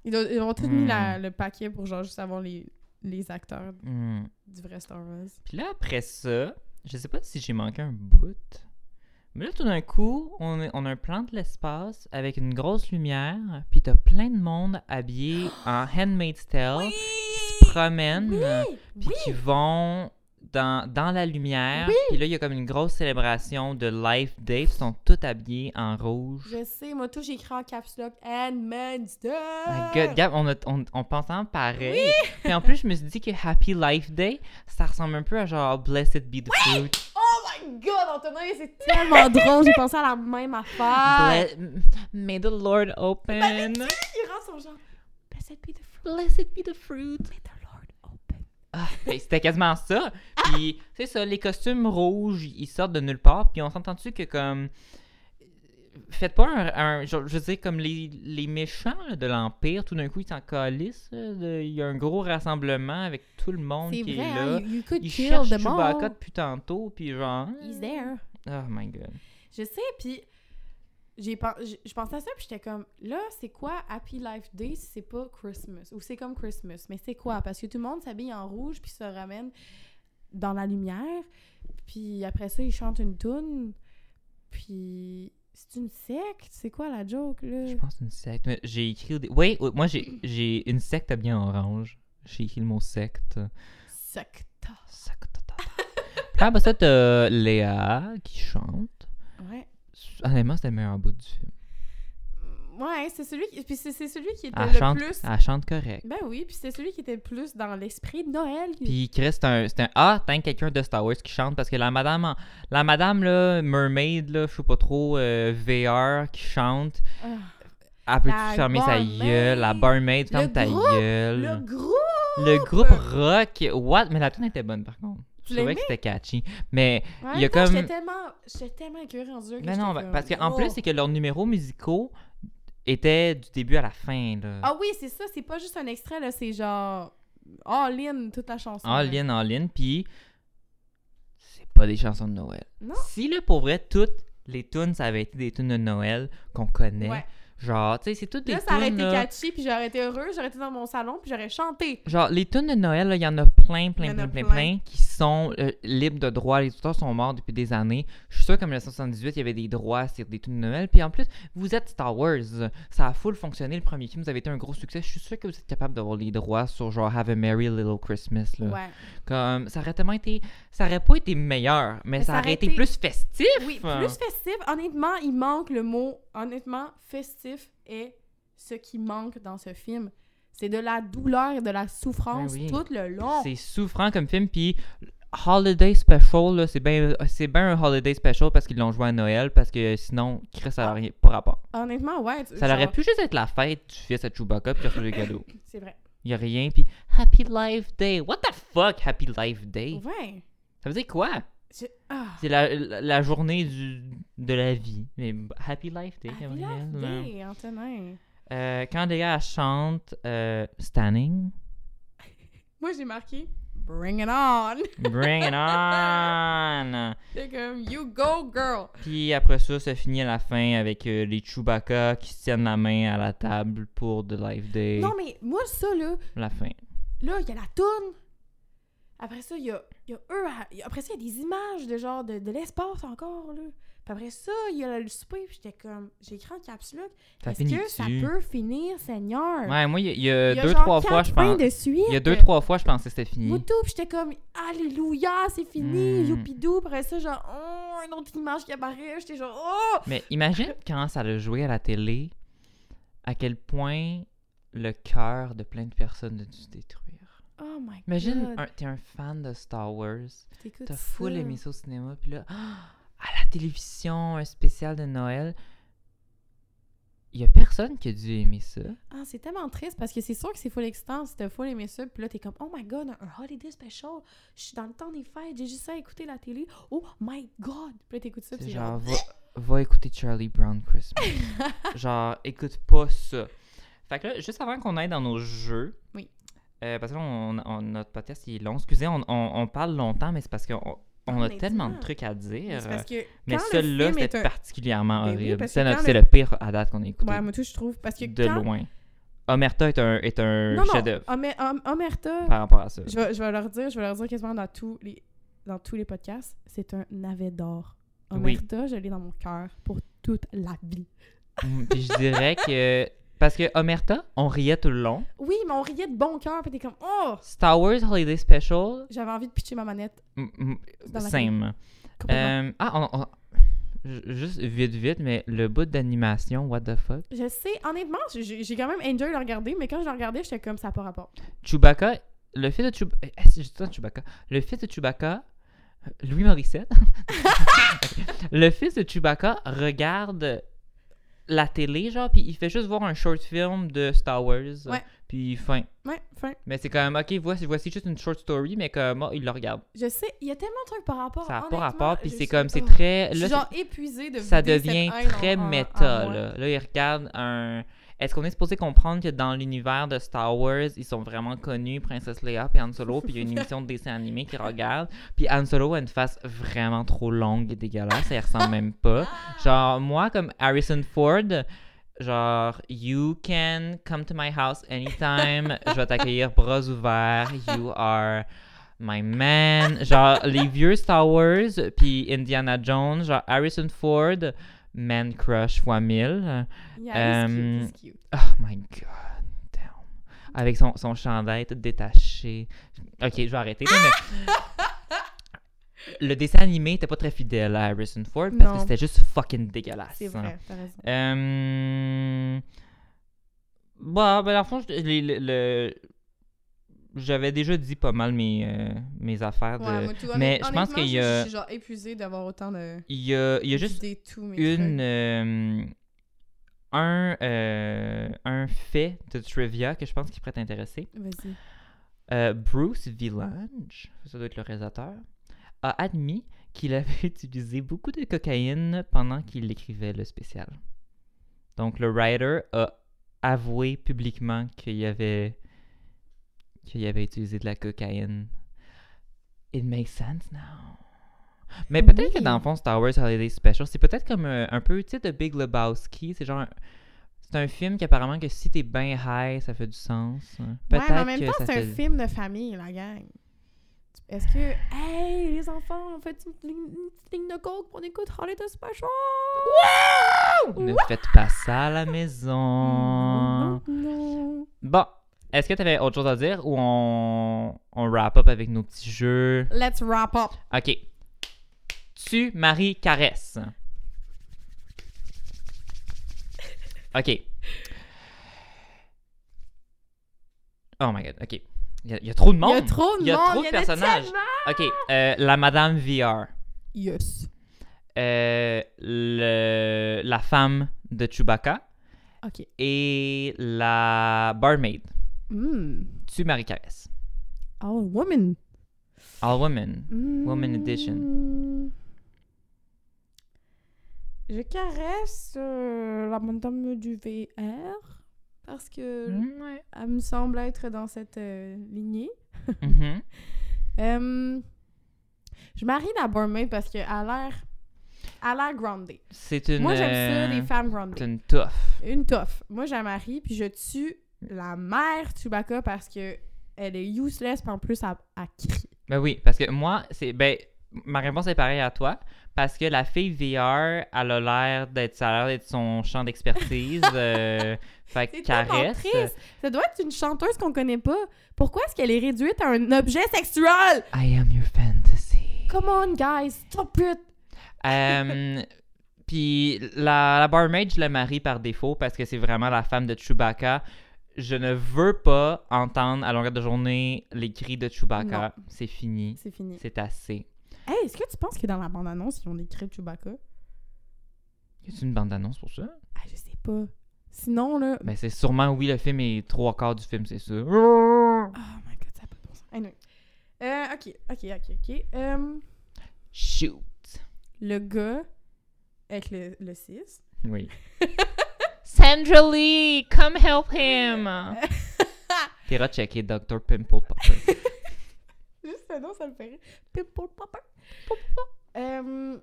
[SPEAKER 2] Ils, doivent- ils ont tous mis
[SPEAKER 1] Hmm.
[SPEAKER 2] la- le paquet pour genre juste avoir les, les acteurs
[SPEAKER 1] Hmm.
[SPEAKER 2] du vrai Star Wars.
[SPEAKER 1] Puis là, après ça, je sais pas si j'ai manqué un bout. Mais là, tout d'un coup, on, est- on a un plan de l'espace avec une grosse lumière, puis t'as plein de monde habillé en Handmaid's Tale qui se promènent, euh, puis
[SPEAKER 2] oui.
[SPEAKER 1] qui vont dans, dans la lumière. Puis là, il y a comme une grosse célébration de Life Day, ils sont tous habillés en rouge.
[SPEAKER 2] Je sais, moi, tout, j'ai écrit en caps lock and man's Day.
[SPEAKER 1] My God, Gab, on, a- on, on pense en pareil. Puis en plus, je me suis dit que Happy Life Day, ça ressemble un peu à genre Blessed be the fruit.
[SPEAKER 2] Oh my god, Antonin, c'est tellement drôle. J'ai pensé à la même affaire.
[SPEAKER 1] Ble- May the Lord open.
[SPEAKER 2] Il rentre son genre. Blessed be the fruit.
[SPEAKER 1] Blessed be the fruit.
[SPEAKER 2] May the Lord open.
[SPEAKER 1] Ah, ben, c'était quasiment ça. Puis, c'est ça, les costumes rouges, ils sortent de nulle part. Puis, on s'entend-tu que, comme. Faites pas un. je veux dire, comme les, les méchants là, de l'Empire, tout d'un coup, ils s'en calissent. Il y a un gros rassemblement avec tout le monde qui
[SPEAKER 2] vrai,
[SPEAKER 1] est
[SPEAKER 2] hein,
[SPEAKER 1] là.
[SPEAKER 2] you, you could
[SPEAKER 1] Ils cherchent Chewbacca depuis tantôt, puis genre.
[SPEAKER 2] He's there.
[SPEAKER 1] Oh my god.
[SPEAKER 2] Je sais, puis j'ai je pensais à ça, puis j'étais comme, là, c'est quoi Happy Life Day si c'est pas Christmas? Ou c'est comme Christmas, mais c'est quoi? Parce que tout le monde s'habille en rouge, puis se ramène dans la lumière, puis après ça, ils chantent une tune, puis c'est une secte? C'est quoi la joke, là?
[SPEAKER 1] Je pense c'est une secte. Mais J'ai écrit. Des... Oui, moi j'ai j'ai une secte habillée en orange. J'ai écrit le mot secte.
[SPEAKER 2] Secte.
[SPEAKER 1] Secte. Après ça, t'as Léa qui chante.
[SPEAKER 2] Ouais.
[SPEAKER 1] Honnêtement, c'était le meilleur bout du film.
[SPEAKER 2] Ouais, c'est celui qui, puis c'est c'est celui qui était
[SPEAKER 1] Elle
[SPEAKER 2] le
[SPEAKER 1] chante,
[SPEAKER 2] plus...
[SPEAKER 1] elle chante correct.
[SPEAKER 2] Ben oui, puis c'était celui qui était le plus dans l'esprit de Noël.
[SPEAKER 1] Puis Chris, c'est un, c'est un Ah, t'as quelqu'un de Star Wars qui chante parce que la madame, la madame là, Mermaid, là, je sais pas trop, euh, VR qui chante,
[SPEAKER 2] Ah.
[SPEAKER 1] elle peut
[SPEAKER 2] La
[SPEAKER 1] fermer sa gueule, la barmaid, ferme ta gueule.
[SPEAKER 2] Le groupe!
[SPEAKER 1] Le groupe rock, what? Mais la tune était bonne par contre. Je trouvais que c'était catchy. Mais il y a comme.
[SPEAKER 2] J'étais tellement, j'étais tellement écœurée en Dieu que
[SPEAKER 1] Mais non, ben,
[SPEAKER 2] comme,
[SPEAKER 1] parce qu'en
[SPEAKER 2] oh.
[SPEAKER 1] plus, c'est que leurs numéros musicaux étaient du début à la fin. Là.
[SPEAKER 2] Ah oui, c'est ça, c'est pas juste un extrait, là, c'est genre all-in, toute la chanson.
[SPEAKER 1] en
[SPEAKER 2] là.
[SPEAKER 1] ligne, en ligne, puis c'est pas des chansons de Noël.
[SPEAKER 2] Non.
[SPEAKER 1] Si, là, pour vrai, toutes les tunes, ça avait été des tunes de Noël qu'on connaît.
[SPEAKER 2] Ouais.
[SPEAKER 1] Genre, tu sais, c'est toutes des
[SPEAKER 2] Là, ça aurait
[SPEAKER 1] tunes.
[SPEAKER 2] été
[SPEAKER 1] là,
[SPEAKER 2] catchy, puis j'aurais été heureuse, j'aurais été dans mon salon, puis j'aurais chanté.
[SPEAKER 1] Genre, les tunes de Noël, il y en a plein, plein, plein, plein,
[SPEAKER 2] plein.
[SPEAKER 1] plein, qui sont euh, libres de droits. Les auteurs sont morts depuis des années. Je suis sûr qu'en 1978, il y avait des droits sur des tunes de Noël. Puis en plus, vous êtes Star Wars. Ça a full fonctionné. Le premier film, vous avez été un gros succès. Je suis sûr que vous êtes capable d'avoir les droits sur genre Have a Merry Little Christmas. Là.
[SPEAKER 2] Ouais.
[SPEAKER 1] Comme, ça aurait tellement été... Ça aurait pas été meilleur, mais, ça, aurait été, plus festif.
[SPEAKER 2] Oui, plus festif. Honnêtement, il manque le mot. Honnêtement, festif est ce qui manque dans ce film. C'est de la douleur et de la souffrance
[SPEAKER 1] Ben oui.
[SPEAKER 2] tout le long.
[SPEAKER 1] C'est souffrant comme film, puis Holiday Special, c'est bien bien un Holiday Special parce qu'ils l'ont joué à Noël, parce que sinon, Chris, ça n'a rien pas rapport.
[SPEAKER 2] Honnêtement, ouais.
[SPEAKER 1] Ça
[SPEAKER 2] genre,
[SPEAKER 1] aurait pu juste être la fête du fils à Chewbacca, puis reçoit des cadeaux.
[SPEAKER 2] C'est vrai.
[SPEAKER 1] Il y a rien, puis Happy Life Day. What the fuck, Happy Life Day?
[SPEAKER 2] Ouais.
[SPEAKER 1] Ça veut dire quoi?
[SPEAKER 2] Je- Ah.
[SPEAKER 1] C'est la, la, la journée du, de la vie. Mais Happy Life Day.
[SPEAKER 2] Happy
[SPEAKER 1] comme
[SPEAKER 2] Life
[SPEAKER 1] là.
[SPEAKER 2] Day, Antonin.
[SPEAKER 1] Euh, quand Léa elle chante euh, Standing,
[SPEAKER 2] Moi, j'ai marqué Bring it on.
[SPEAKER 1] Bring it on!
[SPEAKER 2] C'est comme You go, girl.
[SPEAKER 1] Puis après ça, ça finit à la fin avec euh, les Chewbacca qui se tiennent la main à la table pour The Life Day.
[SPEAKER 2] Non, mais moi, ça, là,
[SPEAKER 1] La fin.
[SPEAKER 2] là, il y a la toune. Après ça, il y a, y a eux. à- Après ça, il y a des images de genre de, de l'espace encore, là. Puis après ça, il y a le souper. Puis j'étais comme, j'ai écrit en caps lock. Est-ce que ça peut finir, Seigneur?
[SPEAKER 1] Ouais, moi, il y, a- deux, trois fois, je pense. Il y a deux, trois fois, je pensais que c'était fini.
[SPEAKER 2] Moutou, puis j'étais comme, Alléluia, c'est fini,
[SPEAKER 1] Mm.
[SPEAKER 2] youpidou. Après ça, genre, oh, une autre image qui apparaît. J'étais genre, oh!
[SPEAKER 1] Mais imagine quand ça a joué à la télé, à quel point le cœur de plein de personnes a dû se détruire.
[SPEAKER 2] Oh my
[SPEAKER 1] Imagine,
[SPEAKER 2] god.
[SPEAKER 1] un- t'es un fan de Star Wars, t'as full aimé ça au cinéma, puis là, ah, à la télévision, un spécial de Noël, il y a personne qui a dû aimer ça.
[SPEAKER 2] Ah, c'est tellement triste parce que c'est sûr que c'est full excitant si t'as full aimé ça. Puis là, t'es comme, oh my god, un holiday special. Je suis dans le temps des fêtes, j'ai juste ça à écouter la télé. Oh my god. Puis là, t'écoutes ça. Puis
[SPEAKER 1] genre, va, va écouter Charlie Brown Christmas. genre, écoute pas ça. Fait que là, juste avant qu'on aille dans nos jeux.
[SPEAKER 2] Oui.
[SPEAKER 1] Euh, parce que là, on, on- notre podcast il est long. Excusez, on, on- parle longtemps, mais c'est parce qu'on on a
[SPEAKER 2] mais
[SPEAKER 1] tellement de trucs à dire.
[SPEAKER 2] c'est parce que
[SPEAKER 1] Mais
[SPEAKER 2] le
[SPEAKER 1] celui-là, c'était
[SPEAKER 2] un-
[SPEAKER 1] particulièrement
[SPEAKER 2] Ben oui,
[SPEAKER 1] horrible.
[SPEAKER 2] que
[SPEAKER 1] c'est
[SPEAKER 2] le-
[SPEAKER 1] le pire à date qu'on a écouté.
[SPEAKER 2] Ouais, moi, tout, je trouve. Parce que
[SPEAKER 1] de
[SPEAKER 2] quand...
[SPEAKER 1] loin. Omerta est un, est un
[SPEAKER 2] Non, non,
[SPEAKER 1] chef-d'œuvre
[SPEAKER 2] Om- Omerta,
[SPEAKER 1] par rapport à ça.
[SPEAKER 2] je vais, je vais leur dire, je vais leur dire quasiment dans tous les, dans tous les podcasts, c'est un navet d'or.
[SPEAKER 1] Oui.
[SPEAKER 2] Omerta, je l'ai dans mon cœur pour toute la vie.
[SPEAKER 1] Mm, Puis je dirais que. Parce que Omerta, on riait tout le long.
[SPEAKER 2] Oui, mais on riait de bon cœur, puis t'es comme, oh!
[SPEAKER 1] Star Wars Holiday Special,
[SPEAKER 2] J'avais envie de pitcher ma manette.
[SPEAKER 1] mm, same. Euh, ah, on- on- ju- juste vite, vite, mais le bout d'animation, what the fuck?
[SPEAKER 2] Je sais, honnêtement, j'ai quand même enjoy le regarder, mais quand je le regardais, j'étais comme ça n'a pas rapport.
[SPEAKER 1] Chewbacca, le fils de Chewbacca. Je dis tout le temps Chewbacca. Le fils de Chewbacca, Louis Morissette. le fils de Chewbacca regarde la télé, genre, puis il fait juste voir un short film de Star Wars.
[SPEAKER 2] Ouais.
[SPEAKER 1] Puis fin.
[SPEAKER 2] Ouais, fin.
[SPEAKER 1] Mais c'est quand même, ok, voici, voici juste une short story, mais comme, oh, il le regarde.
[SPEAKER 2] Je sais, il y a tellement de trucs par rapport.
[SPEAKER 1] Ça n'a pas rapport, puis c'est comme, c'est
[SPEAKER 2] oh,
[SPEAKER 1] très. Là,
[SPEAKER 2] genre épuisée de
[SPEAKER 1] ça devient très
[SPEAKER 2] en- en- en
[SPEAKER 1] méta, là. Là, il regarde un. Est-ce qu'on est supposé comprendre que dans l'univers de Star Wars, ils sont vraiment connus, Princesse Leia et Han Solo, puis il y a une émission de dessin animé qu'ils regardent, puis Han Solo a une face vraiment trop longue et dégueulasse, ça y ressemble même pas. Genre, moi, comme Harrison Ford, genre, you can come to my house anytime, je vais t'accueillir bras ouverts, you are my man. Genre, les vieux Star Wars, puis Indiana Jones, genre Harrison Ford, man crush fois mille.
[SPEAKER 2] Yeah, he's cute,
[SPEAKER 1] Euh,
[SPEAKER 2] he's cute.
[SPEAKER 1] Oh my god, damn. Avec son, son chandail tout détaché. Ok, je vais arrêter, là, mais... Le dessin animé était pas très fidèle à Harrison Ford parce que c'était juste fucking dégueulasse.
[SPEAKER 2] C'est vrai, t'as raison.
[SPEAKER 1] Euh... Bah, ben, dans le fond, je- les- le- le- j'avais déjà dit pas mal mes, euh, mes affaires. De...
[SPEAKER 2] Ouais, moi, tout,
[SPEAKER 1] mais je pense qu'il y a-
[SPEAKER 2] Je suis genre épuisée d'avoir autant de.
[SPEAKER 1] Il y a, il y a juste une, euh, un, euh, un fait de trivia que je pense qui pourrait t'intéresser.
[SPEAKER 2] Vas-y.
[SPEAKER 1] Euh, Bruce Villange, ça doit être le réalisateur, a admis qu'il avait utilisé beaucoup de cocaïne pendant qu'il écrivait le spécial. Donc le writer a avoué publiquement qu'il y avait qu'il avait utilisé de la cocaïne. It makes sense now. Mais peut-être que dans le fond, Star Wars Holiday Special, c'est peut-être comme euh, un peu, tu sais, de Big Lebowski. C'est genre, un- c'est un film qui apparemment que si t'es bien high, ça fait du sens. hein.
[SPEAKER 2] Ouais,
[SPEAKER 1] Peut-être
[SPEAKER 2] mais en même temps, c'est un film de famille, la gang. Est-ce que, hey, les enfants, on fait une, petite ligne de coke pour on écoute Holiday Special?
[SPEAKER 1] Ne faites pas ça à la maison.
[SPEAKER 2] Non, non.
[SPEAKER 1] Bon, est-ce que tu avais autre chose à dire ou on, on wrap up avec nos petits jeux?
[SPEAKER 2] Let's wrap up.
[SPEAKER 1] Ok. Tu, Marie, caresse. Ok. Oh my god, ok. Il y, a- il y a trop de
[SPEAKER 2] Il
[SPEAKER 1] monde.
[SPEAKER 2] y a trop de
[SPEAKER 1] Il y a
[SPEAKER 2] monde,
[SPEAKER 1] trop de
[SPEAKER 2] il y en a
[SPEAKER 1] personnages. Ok, euh, la Madame VR.
[SPEAKER 2] Yes.
[SPEAKER 1] Euh, le, la femme de Chewbacca
[SPEAKER 2] Ok.
[SPEAKER 1] et la barmaid.
[SPEAKER 2] Mm.
[SPEAKER 1] Tu, Marie Caresse.
[SPEAKER 2] All woman.
[SPEAKER 1] All women. Woman edition.
[SPEAKER 2] Mm. Je caresse euh, la madame du VR parce que
[SPEAKER 1] Ouais.
[SPEAKER 2] elle me semble être dans cette euh, lignée.
[SPEAKER 1] Mhm.
[SPEAKER 2] Euh, je marie la barmaid parce qu'elle a l'air elle a l'air grounded.
[SPEAKER 1] C'est une.
[SPEAKER 2] Moi, j'aime ça,
[SPEAKER 1] euh,
[SPEAKER 2] les femmes
[SPEAKER 1] C'est
[SPEAKER 2] grounded.
[SPEAKER 1] une tough.
[SPEAKER 2] Une toffe. Moi, la marie, puis je tue la mère Chewbacca parce que elle est useless, puis en plus, elle, elle crie.
[SPEAKER 1] Ben oui, parce que moi, c'est. Ben, ma réponse est pareille à toi. Parce que la fille VR, elle a l'air d'être. Ça a l'air d'être son champ d'expertise. euh, fait
[SPEAKER 2] C'est
[SPEAKER 1] caresse.
[SPEAKER 2] triste. Ça doit être une chanteuse qu'on connaît pas. Pourquoi est-ce qu'elle est réduite à un objet sexuel?
[SPEAKER 1] I am your fantasy.
[SPEAKER 2] Come on, guys, stop it!
[SPEAKER 1] Euh, Puis la, la barmaid, je la marie par défaut parce que c'est vraiment la femme de Chewbacca. Je ne veux pas entendre à longueur de journée les cris de Chewbacca. C'est fini.
[SPEAKER 2] C'est fini.
[SPEAKER 1] C'est assez.
[SPEAKER 2] Hey, est-ce que tu penses que dans la bande-annonce, ils ont écrit Chewbacca?
[SPEAKER 1] Y a une bande-annonce pour ça?
[SPEAKER 2] Ah, je sais pas. Sinon, là.
[SPEAKER 1] Ben, c'est sûrement, oui, le film est trois quarts du film, c'est sûr.
[SPEAKER 2] Oh my god, ça n'a pas de bon sens. Anyway. Euh, ok, ok, ok, ok. Euh,
[SPEAKER 1] Shoot.
[SPEAKER 2] le gars avec le, le 6.
[SPEAKER 1] Oui. Sandra Lee, come help him! Tira checker Dr. Pimple Popper.
[SPEAKER 2] Juste le nom, ça me fait rire. Pimple Popper. Euh,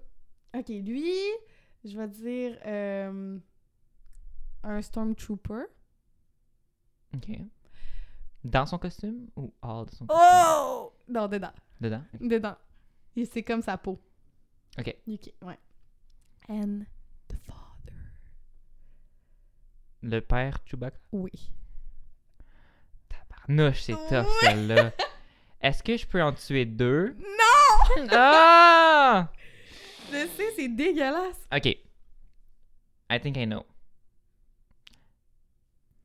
[SPEAKER 2] ok, lui, je vais dire euh, un Stormtrooper.
[SPEAKER 1] OK. Dans son costume ou hors de son costume?
[SPEAKER 2] Oh! Non, dedans.
[SPEAKER 1] Dedans?
[SPEAKER 2] Dedans. Et c'est comme sa peau.
[SPEAKER 1] Ok.
[SPEAKER 2] Ok, ouais. And the father.
[SPEAKER 1] Le père Chewbacca?
[SPEAKER 2] Oui.
[SPEAKER 1] Tabarnouche, c'est tough, celle-là. Est-ce que je peux en tuer deux?
[SPEAKER 2] Non!
[SPEAKER 1] Ah!
[SPEAKER 2] Je sais, c'est dégueulasse.
[SPEAKER 1] OK. I think I know.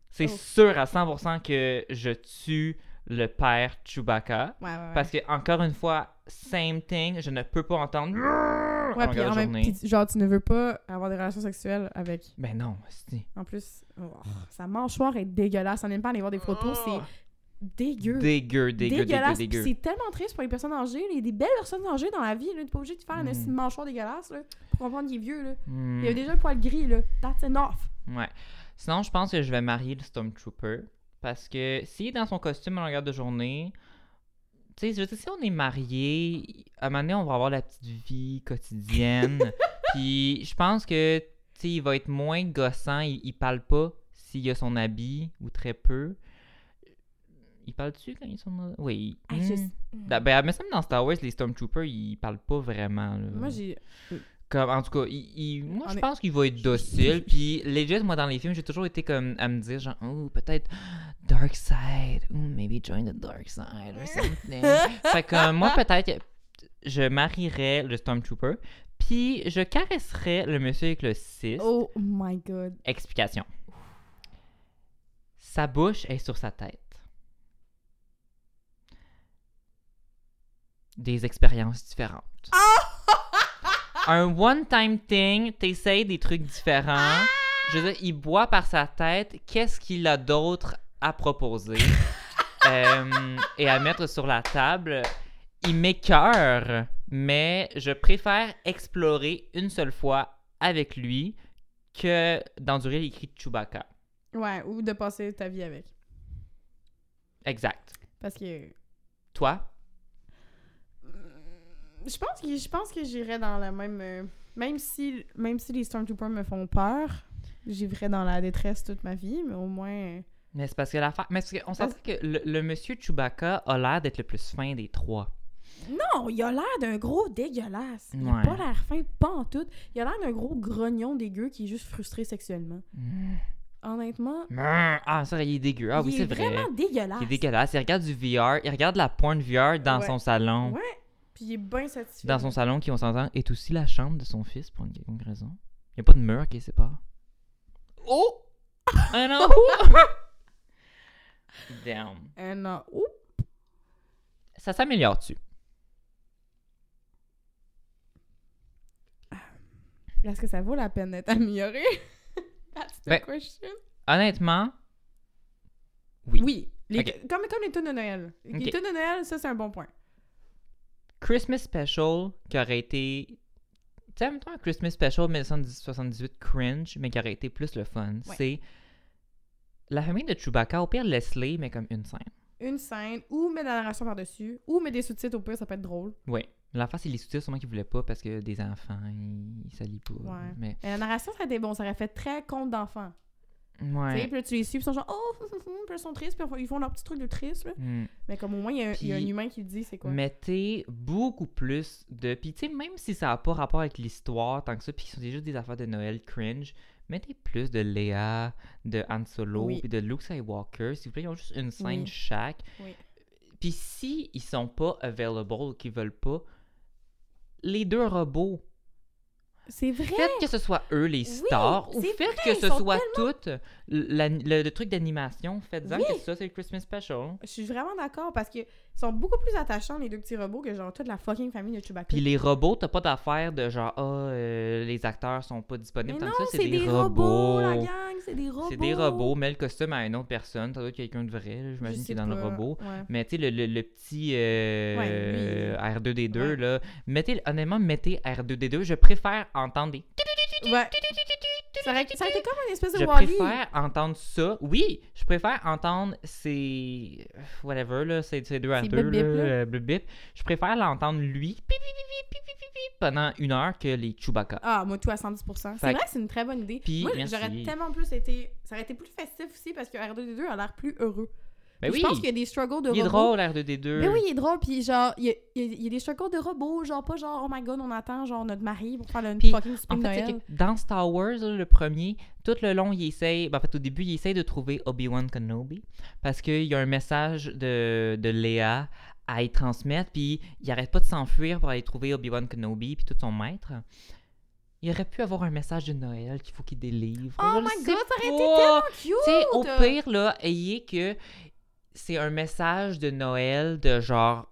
[SPEAKER 1] C'est
[SPEAKER 2] Oh.
[SPEAKER 1] sûr à 100% que je tue le père Chewbacca.
[SPEAKER 2] Ouais, ouais, ouais.
[SPEAKER 1] Parce que, encore une fois, same thing, je ne peux pas entendre
[SPEAKER 2] Ouais,
[SPEAKER 1] à
[SPEAKER 2] puis
[SPEAKER 1] longueur
[SPEAKER 2] en
[SPEAKER 1] de
[SPEAKER 2] même
[SPEAKER 1] journée.
[SPEAKER 2] puis genre, tu ne veux pas avoir des relations sexuelles avec.
[SPEAKER 1] Ben non, c'est...
[SPEAKER 2] En plus, oh, sa mâchoire est dégueulasse. On n'aime pas aller voir des photos, c'est dégueu.
[SPEAKER 1] Dégueu, dégueu, dégueu,
[SPEAKER 2] dégueulasse.
[SPEAKER 1] Dégueu.
[SPEAKER 2] C'est tellement triste pour les personnes âgées. Il y a des belles personnes âgées dans la vie. là. T'es pas obligé de faire
[SPEAKER 1] Mm.
[SPEAKER 2] une mâchoire dégueulasse là, pour comprendre qu'il est vieux. Là.
[SPEAKER 1] Hmm,
[SPEAKER 2] Il y a déjà un poil gris. Là. That's enough.
[SPEAKER 1] Ouais. Sinon, je pense que je vais marier le Stormtrooper. Parce que s'il est dans son costume à longueur de journée, tu sais, je veux dire, si on est marié, à un moment donné, on va avoir la petite vie quotidienne. Puis je pense que, tu sais, il va être moins gossant. Il, il parle pas s'il a son habit ou très peu. Il parle-tu quand ils sont dans... Oui.
[SPEAKER 2] Ah, je-
[SPEAKER 1] Hmm. Ben, mais même dans Star Wars, les Stormtroopers, ils parlent pas vraiment. là.
[SPEAKER 2] Moi, j'ai.
[SPEAKER 1] Comme, en tout cas, il, il- moi, je
[SPEAKER 2] est-
[SPEAKER 1] pense qu'il va être docile. Puis, legit, moi, dans les films, j'ai toujours été comme à me dire, genre, oh, peut-être Dark Side. Ou maybe join the Dark Side or something. fait que moi, peut-être, je marierais le Stormtrooper. Puis, je caresserais le monsieur avec le 6.
[SPEAKER 2] Oh my god.
[SPEAKER 1] Explication. Sa bouche est sur sa tête. Des expériences différentes. Un one-time thing, t'essayes des trucs différents. Je veux dire, il boit par sa tête. Qu'est-ce qu'il a d'autre à proposer? Euh, et à mettre sur la table? Il m'écœure, mais je préfère explorer une seule fois avec lui que d'endurer les cris de Chewbacca.
[SPEAKER 2] Ouais, ou de passer ta vie avec.
[SPEAKER 1] Exact.
[SPEAKER 2] Parce que.
[SPEAKER 1] Toi?
[SPEAKER 2] Je pense que je pense que j'irais dans la même. euh, même si même si les Stormtroopers me font peur, j'irais dans la détresse toute ma vie, mais au moins. euh,
[SPEAKER 1] Mais c'est parce que l'affaire. Mais c'est parce qu'on s'entend que le, le monsieur Chewbacca a l'air d'être le plus fin des trois.
[SPEAKER 2] Non, il a l'air d'un gros dégueulasse. Il a
[SPEAKER 1] Ouais.
[SPEAKER 2] pas l'air fin, pas en tout. Il a l'air d'un gros grognon dégueu qui est juste frustré sexuellement. Honnêtement,
[SPEAKER 1] Ah, ça, il est dégueu. Ah oui,
[SPEAKER 2] il
[SPEAKER 1] c'est
[SPEAKER 2] est
[SPEAKER 1] vrai.
[SPEAKER 2] vraiment dégueulasse.
[SPEAKER 1] Il est dégueulaise. Il regarde du VR. Il regarde la porn VR dans
[SPEAKER 2] Ouais.
[SPEAKER 1] son salon.
[SPEAKER 2] Ouais. Puis il est bien satisfait.
[SPEAKER 1] Dans son salon, qui, on s'entend, est aussi la chambre de son fils pour une quelconque raison. Il n'y a pas de mur qui les sépare. Oh! Ah non! Damn.
[SPEAKER 2] Euh, non. Ouh.
[SPEAKER 1] Ça s'améliore-tu?
[SPEAKER 2] Est-ce que ça vaut la peine d'être amélioré? That's the
[SPEAKER 1] Ben,
[SPEAKER 2] question.
[SPEAKER 1] Honnêtement, oui.
[SPEAKER 2] Oui. Les- comme, comme les tunes de Noël. Les tunes de Noël, ça, c'est un bon point.
[SPEAKER 1] Christmas Special qui aurait été. Tu sais, en même temps, un Christmas Special 1978 cringe, mais qui aurait été plus le fun.
[SPEAKER 2] Ouais.
[SPEAKER 1] C'est la famille de Chewbacca, au pire Leslie, mais comme une scène.
[SPEAKER 2] Une scène, ou mettre la narration par-dessus, ou mettre des sous-titres au pire, ça peut être drôle.
[SPEAKER 1] Oui. L'enfant, c'est les sous-titres, sûrement qu'ils voulaient pas parce que des enfants, ils, ils s'allient pas.
[SPEAKER 2] Ouais.
[SPEAKER 1] Mais,
[SPEAKER 2] Et la narration, ça aurait été bon. Ça aurait fait très conte d'enfant.
[SPEAKER 1] Ouais.
[SPEAKER 2] puis là, tu les suis, puis ils sont genre, oh, hum, hum, hum, puis ils sont tristes, puis ils font leur petit truc de triste, là.
[SPEAKER 1] Hmm.
[SPEAKER 2] Mais comme au moins, il y, a un- il y a un
[SPEAKER 1] Puis-
[SPEAKER 2] humain qui le dit, c'est quoi?
[SPEAKER 1] Mettez beaucoup plus de. Puis, tu sais, même si ça n'a pas rapport avec l'histoire tant que ça, puis que c'est juste des affaires de Noël cringe, mettez plus de Léa, de Han Solo,
[SPEAKER 2] Oui.
[SPEAKER 1] puis de Luke Skywalker. S'il vous plaît, ils ont juste une scène
[SPEAKER 2] Oui.
[SPEAKER 1] chaque.
[SPEAKER 2] Oui.
[SPEAKER 1] Puis, si ils sont pas available, qu'ils veulent pas, les deux robots,
[SPEAKER 2] C'est vrai!
[SPEAKER 1] faites que ce soit eux les stars, ou faites
[SPEAKER 2] vrai,
[SPEAKER 1] que ce soit tout la- le, le truc d'animation. Faites-en
[SPEAKER 2] Oui.
[SPEAKER 1] que ça, c'est le Christmas Special.
[SPEAKER 2] Je suis vraiment d'accord parce qu'ils sont beaucoup plus attachants, les deux petits robots, que genre toute la fucking famille de Chewbacca.
[SPEAKER 1] Puis les robots, t'as pas d'affaire de genre, ah, euh, les acteurs sont pas
[SPEAKER 2] Mais
[SPEAKER 1] disponibles.
[SPEAKER 2] Non,
[SPEAKER 1] que ça,
[SPEAKER 2] c'est des, robots, la gang! c'est des robots.
[SPEAKER 1] C'est des robots, mets le costume à une autre personne. Ça doit être quelqu'un de vrai, j'imagine, qui
[SPEAKER 2] sais
[SPEAKER 1] est dans le robot.
[SPEAKER 2] Ouais.
[SPEAKER 1] Mais tu sais, le, le- le petit euh,
[SPEAKER 2] Ouais,
[SPEAKER 1] R2D2,
[SPEAKER 2] Ouais.
[SPEAKER 1] là, mettez, honnêtement, mettez R2D2. Je préfère entendre des...
[SPEAKER 2] Ouais. Ça aurait, été comme une espèce de
[SPEAKER 1] je préfère entendre ça. Oui, je préfère entendre ces. Whatever, là, ces, ces deux
[SPEAKER 2] à deux.
[SPEAKER 1] Là. Euh, bip, bip. Je préfère l'entendre lui pendant une heure que les Chewbacca.
[SPEAKER 2] Ah, moi, tout à 110 C'est vrai, c'est une très bonne idée.
[SPEAKER 1] Puis,
[SPEAKER 2] moi, j'aurais tellement plus été. Ça aurait été plus festif aussi parce que R2D2 a l'air plus heureux.
[SPEAKER 1] Ben oui,
[SPEAKER 2] Je pense qu'il y a des struggles de
[SPEAKER 1] il est
[SPEAKER 2] robots.
[SPEAKER 1] drôle, R2D2.
[SPEAKER 2] Mais oui, il est drôle. Puis genre, il y a, il y a- des struggles de robots. Genre, pas genre, oh my god, on attend genre notre mari pour faire le
[SPEAKER 1] Puis,
[SPEAKER 2] fucking
[SPEAKER 1] En fait, que dans Star Wars, le premier, tout le long, il essaye. ben, en fait, au début, il essaye de trouver Obi-Wan Kenobi. Parce qu'il y a un message de, de Léa à y transmettre. Puis il arrête pas de s'enfuir pour aller trouver Obi-Wan Kenobi. Puis tout son maître. Il aurait pu avoir un message de Noël qu'il faut qu'il délivre.
[SPEAKER 2] Oh my god, ça aurait été tellement cute!
[SPEAKER 1] Tu sais, au pire, là, ayez que c'est un message de Noël de genre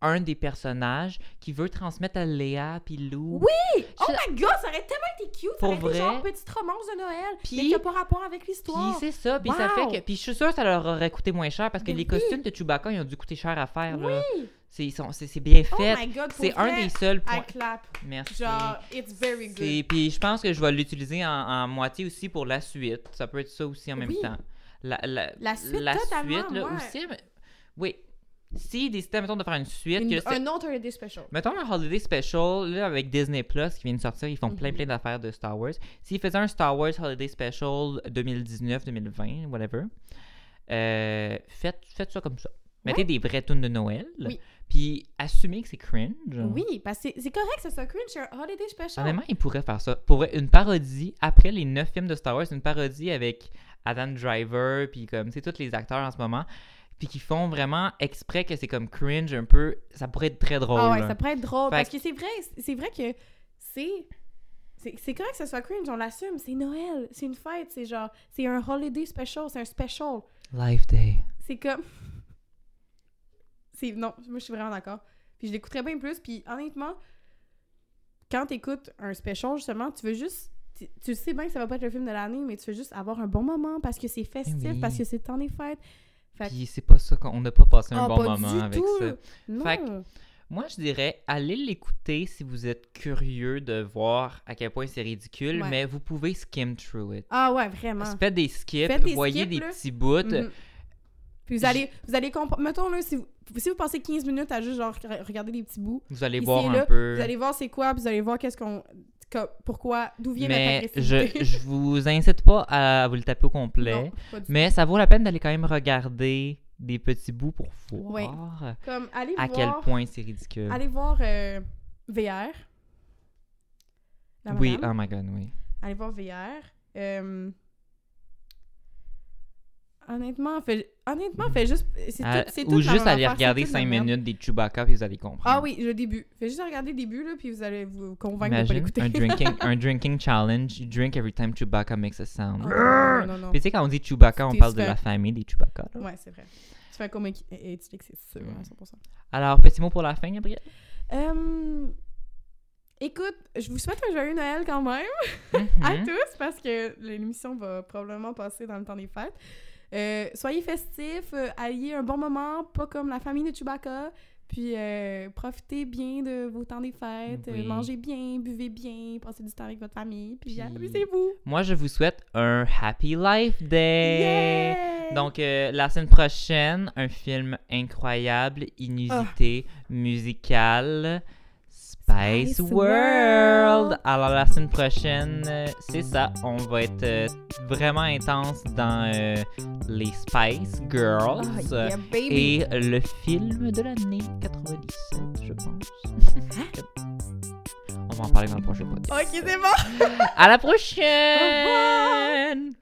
[SPEAKER 1] un des personnages qui veut transmettre à Léa puis Lou.
[SPEAKER 2] Oui! Oh
[SPEAKER 1] Je-
[SPEAKER 2] my god, ça aurait tellement été cute! Ça
[SPEAKER 1] Pour
[SPEAKER 2] aurait été
[SPEAKER 1] vrai?
[SPEAKER 2] genre petite romance de Noël,
[SPEAKER 1] Puis-
[SPEAKER 2] mais qui a pas rapport avec
[SPEAKER 1] Puis
[SPEAKER 2] l'histoire.
[SPEAKER 1] c'est ça, puis ça
[SPEAKER 2] Wow!
[SPEAKER 1] fait que. Puis je suis sûre que ça leur aurait coûté moins cher parce que
[SPEAKER 2] Ben
[SPEAKER 1] les
[SPEAKER 2] oui.
[SPEAKER 1] costumes de Chewbacca, ils ont dû coûter cher à faire.
[SPEAKER 2] Oui!
[SPEAKER 1] C'est, c'est, c'est bien
[SPEAKER 2] Oh
[SPEAKER 1] fait.
[SPEAKER 2] my god, pour
[SPEAKER 1] c'est un des seuls
[SPEAKER 2] I
[SPEAKER 1] points.
[SPEAKER 2] clap.
[SPEAKER 1] Merci.
[SPEAKER 2] Genre, it's very good.
[SPEAKER 1] Puis je pense que je vais l'utiliser en, en moitié aussi pour la suite. Ça peut être ça aussi en même
[SPEAKER 2] Oui.
[SPEAKER 1] temps. La, la,
[SPEAKER 2] La suite,
[SPEAKER 1] là,
[SPEAKER 2] ouais.
[SPEAKER 1] aussi. mais- Oui. S'ils décidaient, mettons, de faire une suite,
[SPEAKER 2] Une-
[SPEAKER 1] que
[SPEAKER 2] un autre holiday special.
[SPEAKER 1] Mettons un holiday special, là, avec Disney Plus qui vient de sortir, ils font plein
[SPEAKER 2] Mhm.
[SPEAKER 1] plein d'affaires de Star Wars. S'ils faisaient un Star Wars Holiday Special 2019-2020, whatever, euh, faites, faites ça comme ça. Mettez
[SPEAKER 2] Ouais.
[SPEAKER 1] des vraies tunes de Noël,
[SPEAKER 2] Oui.
[SPEAKER 1] puis assumez que c'est cringe.
[SPEAKER 2] Oui, parce que c'est- correct que ça soit cringe, c'est un holiday special.
[SPEAKER 1] Honnêtement, ils pourraient faire ça. Pour une parodie, après les neuf films de Star Wars, une parodie avec Adam Driver, puis comme, tu sais, tous les acteurs en ce moment, puis qui font vraiment exprès que c'est comme cringe un peu, ça pourrait être très drôle.
[SPEAKER 2] Ah ouais,
[SPEAKER 1] là.
[SPEAKER 2] ça pourrait être drôle.
[SPEAKER 1] Fait
[SPEAKER 2] Parce que c'est vrai, c'est vrai que c'est. C'est c'est correct que ça soit cringe, on l'assume. C'est Noël, c'est une fête, c'est genre. C'est un holiday special, c'est un special.
[SPEAKER 1] Life Day.
[SPEAKER 2] C'est comme. C'est. Non, moi je suis vraiment d'accord. Puis je l'écouterais bien plus. Puis honnêtement, quand t'écoutes un special, justement, tu veux juste. Tu, sais bien que ça va pas être le film de l'année, mais tu veux juste avoir un bon moment parce que c'est festif,
[SPEAKER 1] Eh oui.
[SPEAKER 2] parce que c'est temps des fêtes. Fait
[SPEAKER 1] Puis c'est pas ça qu'on n'a pas passé un
[SPEAKER 2] Ah,
[SPEAKER 1] bon
[SPEAKER 2] pas
[SPEAKER 1] moment
[SPEAKER 2] du
[SPEAKER 1] avec
[SPEAKER 2] tout.
[SPEAKER 1] ça.
[SPEAKER 2] Non.
[SPEAKER 1] Fait que- Moi, je dirais, allez l'écouter si vous êtes curieux de voir à quel point c'est ridicule,
[SPEAKER 2] Ouais.
[SPEAKER 1] mais vous pouvez skim through it.
[SPEAKER 2] Ah ouais, vraiment.
[SPEAKER 1] Faites des skips,
[SPEAKER 2] Faites des
[SPEAKER 1] voyez
[SPEAKER 2] skips,
[SPEAKER 1] des
[SPEAKER 2] là.
[SPEAKER 1] petits bouts.
[SPEAKER 2] Mhm. Puis vous allez, vous allez comprendre. Mettons là, si vous, si vous passez 15 minutes à juste genre re- regarder des petits bouts,
[SPEAKER 1] Vous allez voir un
[SPEAKER 2] là,
[SPEAKER 1] peu.
[SPEAKER 2] vous allez voir c'est quoi, puis vous allez voir qu'est-ce qu'on. Pourquoi, d'où vient
[SPEAKER 1] Mais
[SPEAKER 2] notre
[SPEAKER 1] je, je vous incite pas à vous le taper au complet.
[SPEAKER 2] Non.
[SPEAKER 1] Mais ça vaut la peine d'aller quand même regarder des petits bouts pour voir
[SPEAKER 2] Comme, allez
[SPEAKER 1] à
[SPEAKER 2] voir.
[SPEAKER 1] quel point c'est ridicule.
[SPEAKER 2] Allez voir euh, VR. La
[SPEAKER 1] oui, oh my god, oui.
[SPEAKER 2] Allez voir VR. Euh, Honnêtement, fait, honnêtement, fait juste. C'est
[SPEAKER 1] Ah,
[SPEAKER 2] tout, c'est
[SPEAKER 1] ou juste aller
[SPEAKER 2] affaire,
[SPEAKER 1] regarder
[SPEAKER 2] toute la
[SPEAKER 1] 5
[SPEAKER 2] merde.
[SPEAKER 1] minutes des Chewbacca puis vous allez comprendre.
[SPEAKER 2] Ah oui, le début. Fait juste regarder le début, là, puis vous allez vous convaincre de pas
[SPEAKER 1] Imagine
[SPEAKER 2] l'écouter.
[SPEAKER 1] un drinking, un drinking challenge. You drink every time Chewbacca makes a sound.
[SPEAKER 2] Oh, non, non, non.
[SPEAKER 1] Puis tu sais, quand on dit Chewbacca, on parle de la famille des Chewbacca. là.
[SPEAKER 2] Ouais, c'est vrai. Tu fais comme équi- et tu c'est sûr,
[SPEAKER 1] Mm.
[SPEAKER 2] à 100%.
[SPEAKER 1] Alors, petit mot pour la fin, Gabriel?
[SPEAKER 2] Euh, écoute, je vous souhaite un joyeux Noël quand même à
[SPEAKER 1] Mhm.
[SPEAKER 2] tous parce que l'émission va probablement passer dans le temps des fêtes. Euh, soyez festifs, euh, ayez un bon moment, pas comme la famille de Chewbacca. Puis euh, profitez bien de vos temps des fêtes, euh, mangez bien, buvez bien, passez du temps avec votre famille, puis,
[SPEAKER 1] Puis-
[SPEAKER 2] amusez-vous.
[SPEAKER 1] Moi, je vous souhaite un Happy Life Day.
[SPEAKER 2] Yeah!
[SPEAKER 1] Donc, euh, la semaine prochaine, un film incroyable, inusité, musical, Spice,
[SPEAKER 2] World.
[SPEAKER 1] Alors, la semaine prochaine, euh, c'est ça. On va être euh, vraiment intense dans euh, les Spice Girls.
[SPEAKER 2] Oh, yeah, baby!
[SPEAKER 1] Et le film de l'année 97, je pense.
[SPEAKER 2] Hein?
[SPEAKER 1] On va en parler dans le prochain podcast.
[SPEAKER 2] Ok, c'est bon!
[SPEAKER 1] À la prochaine!
[SPEAKER 2] Au revoir!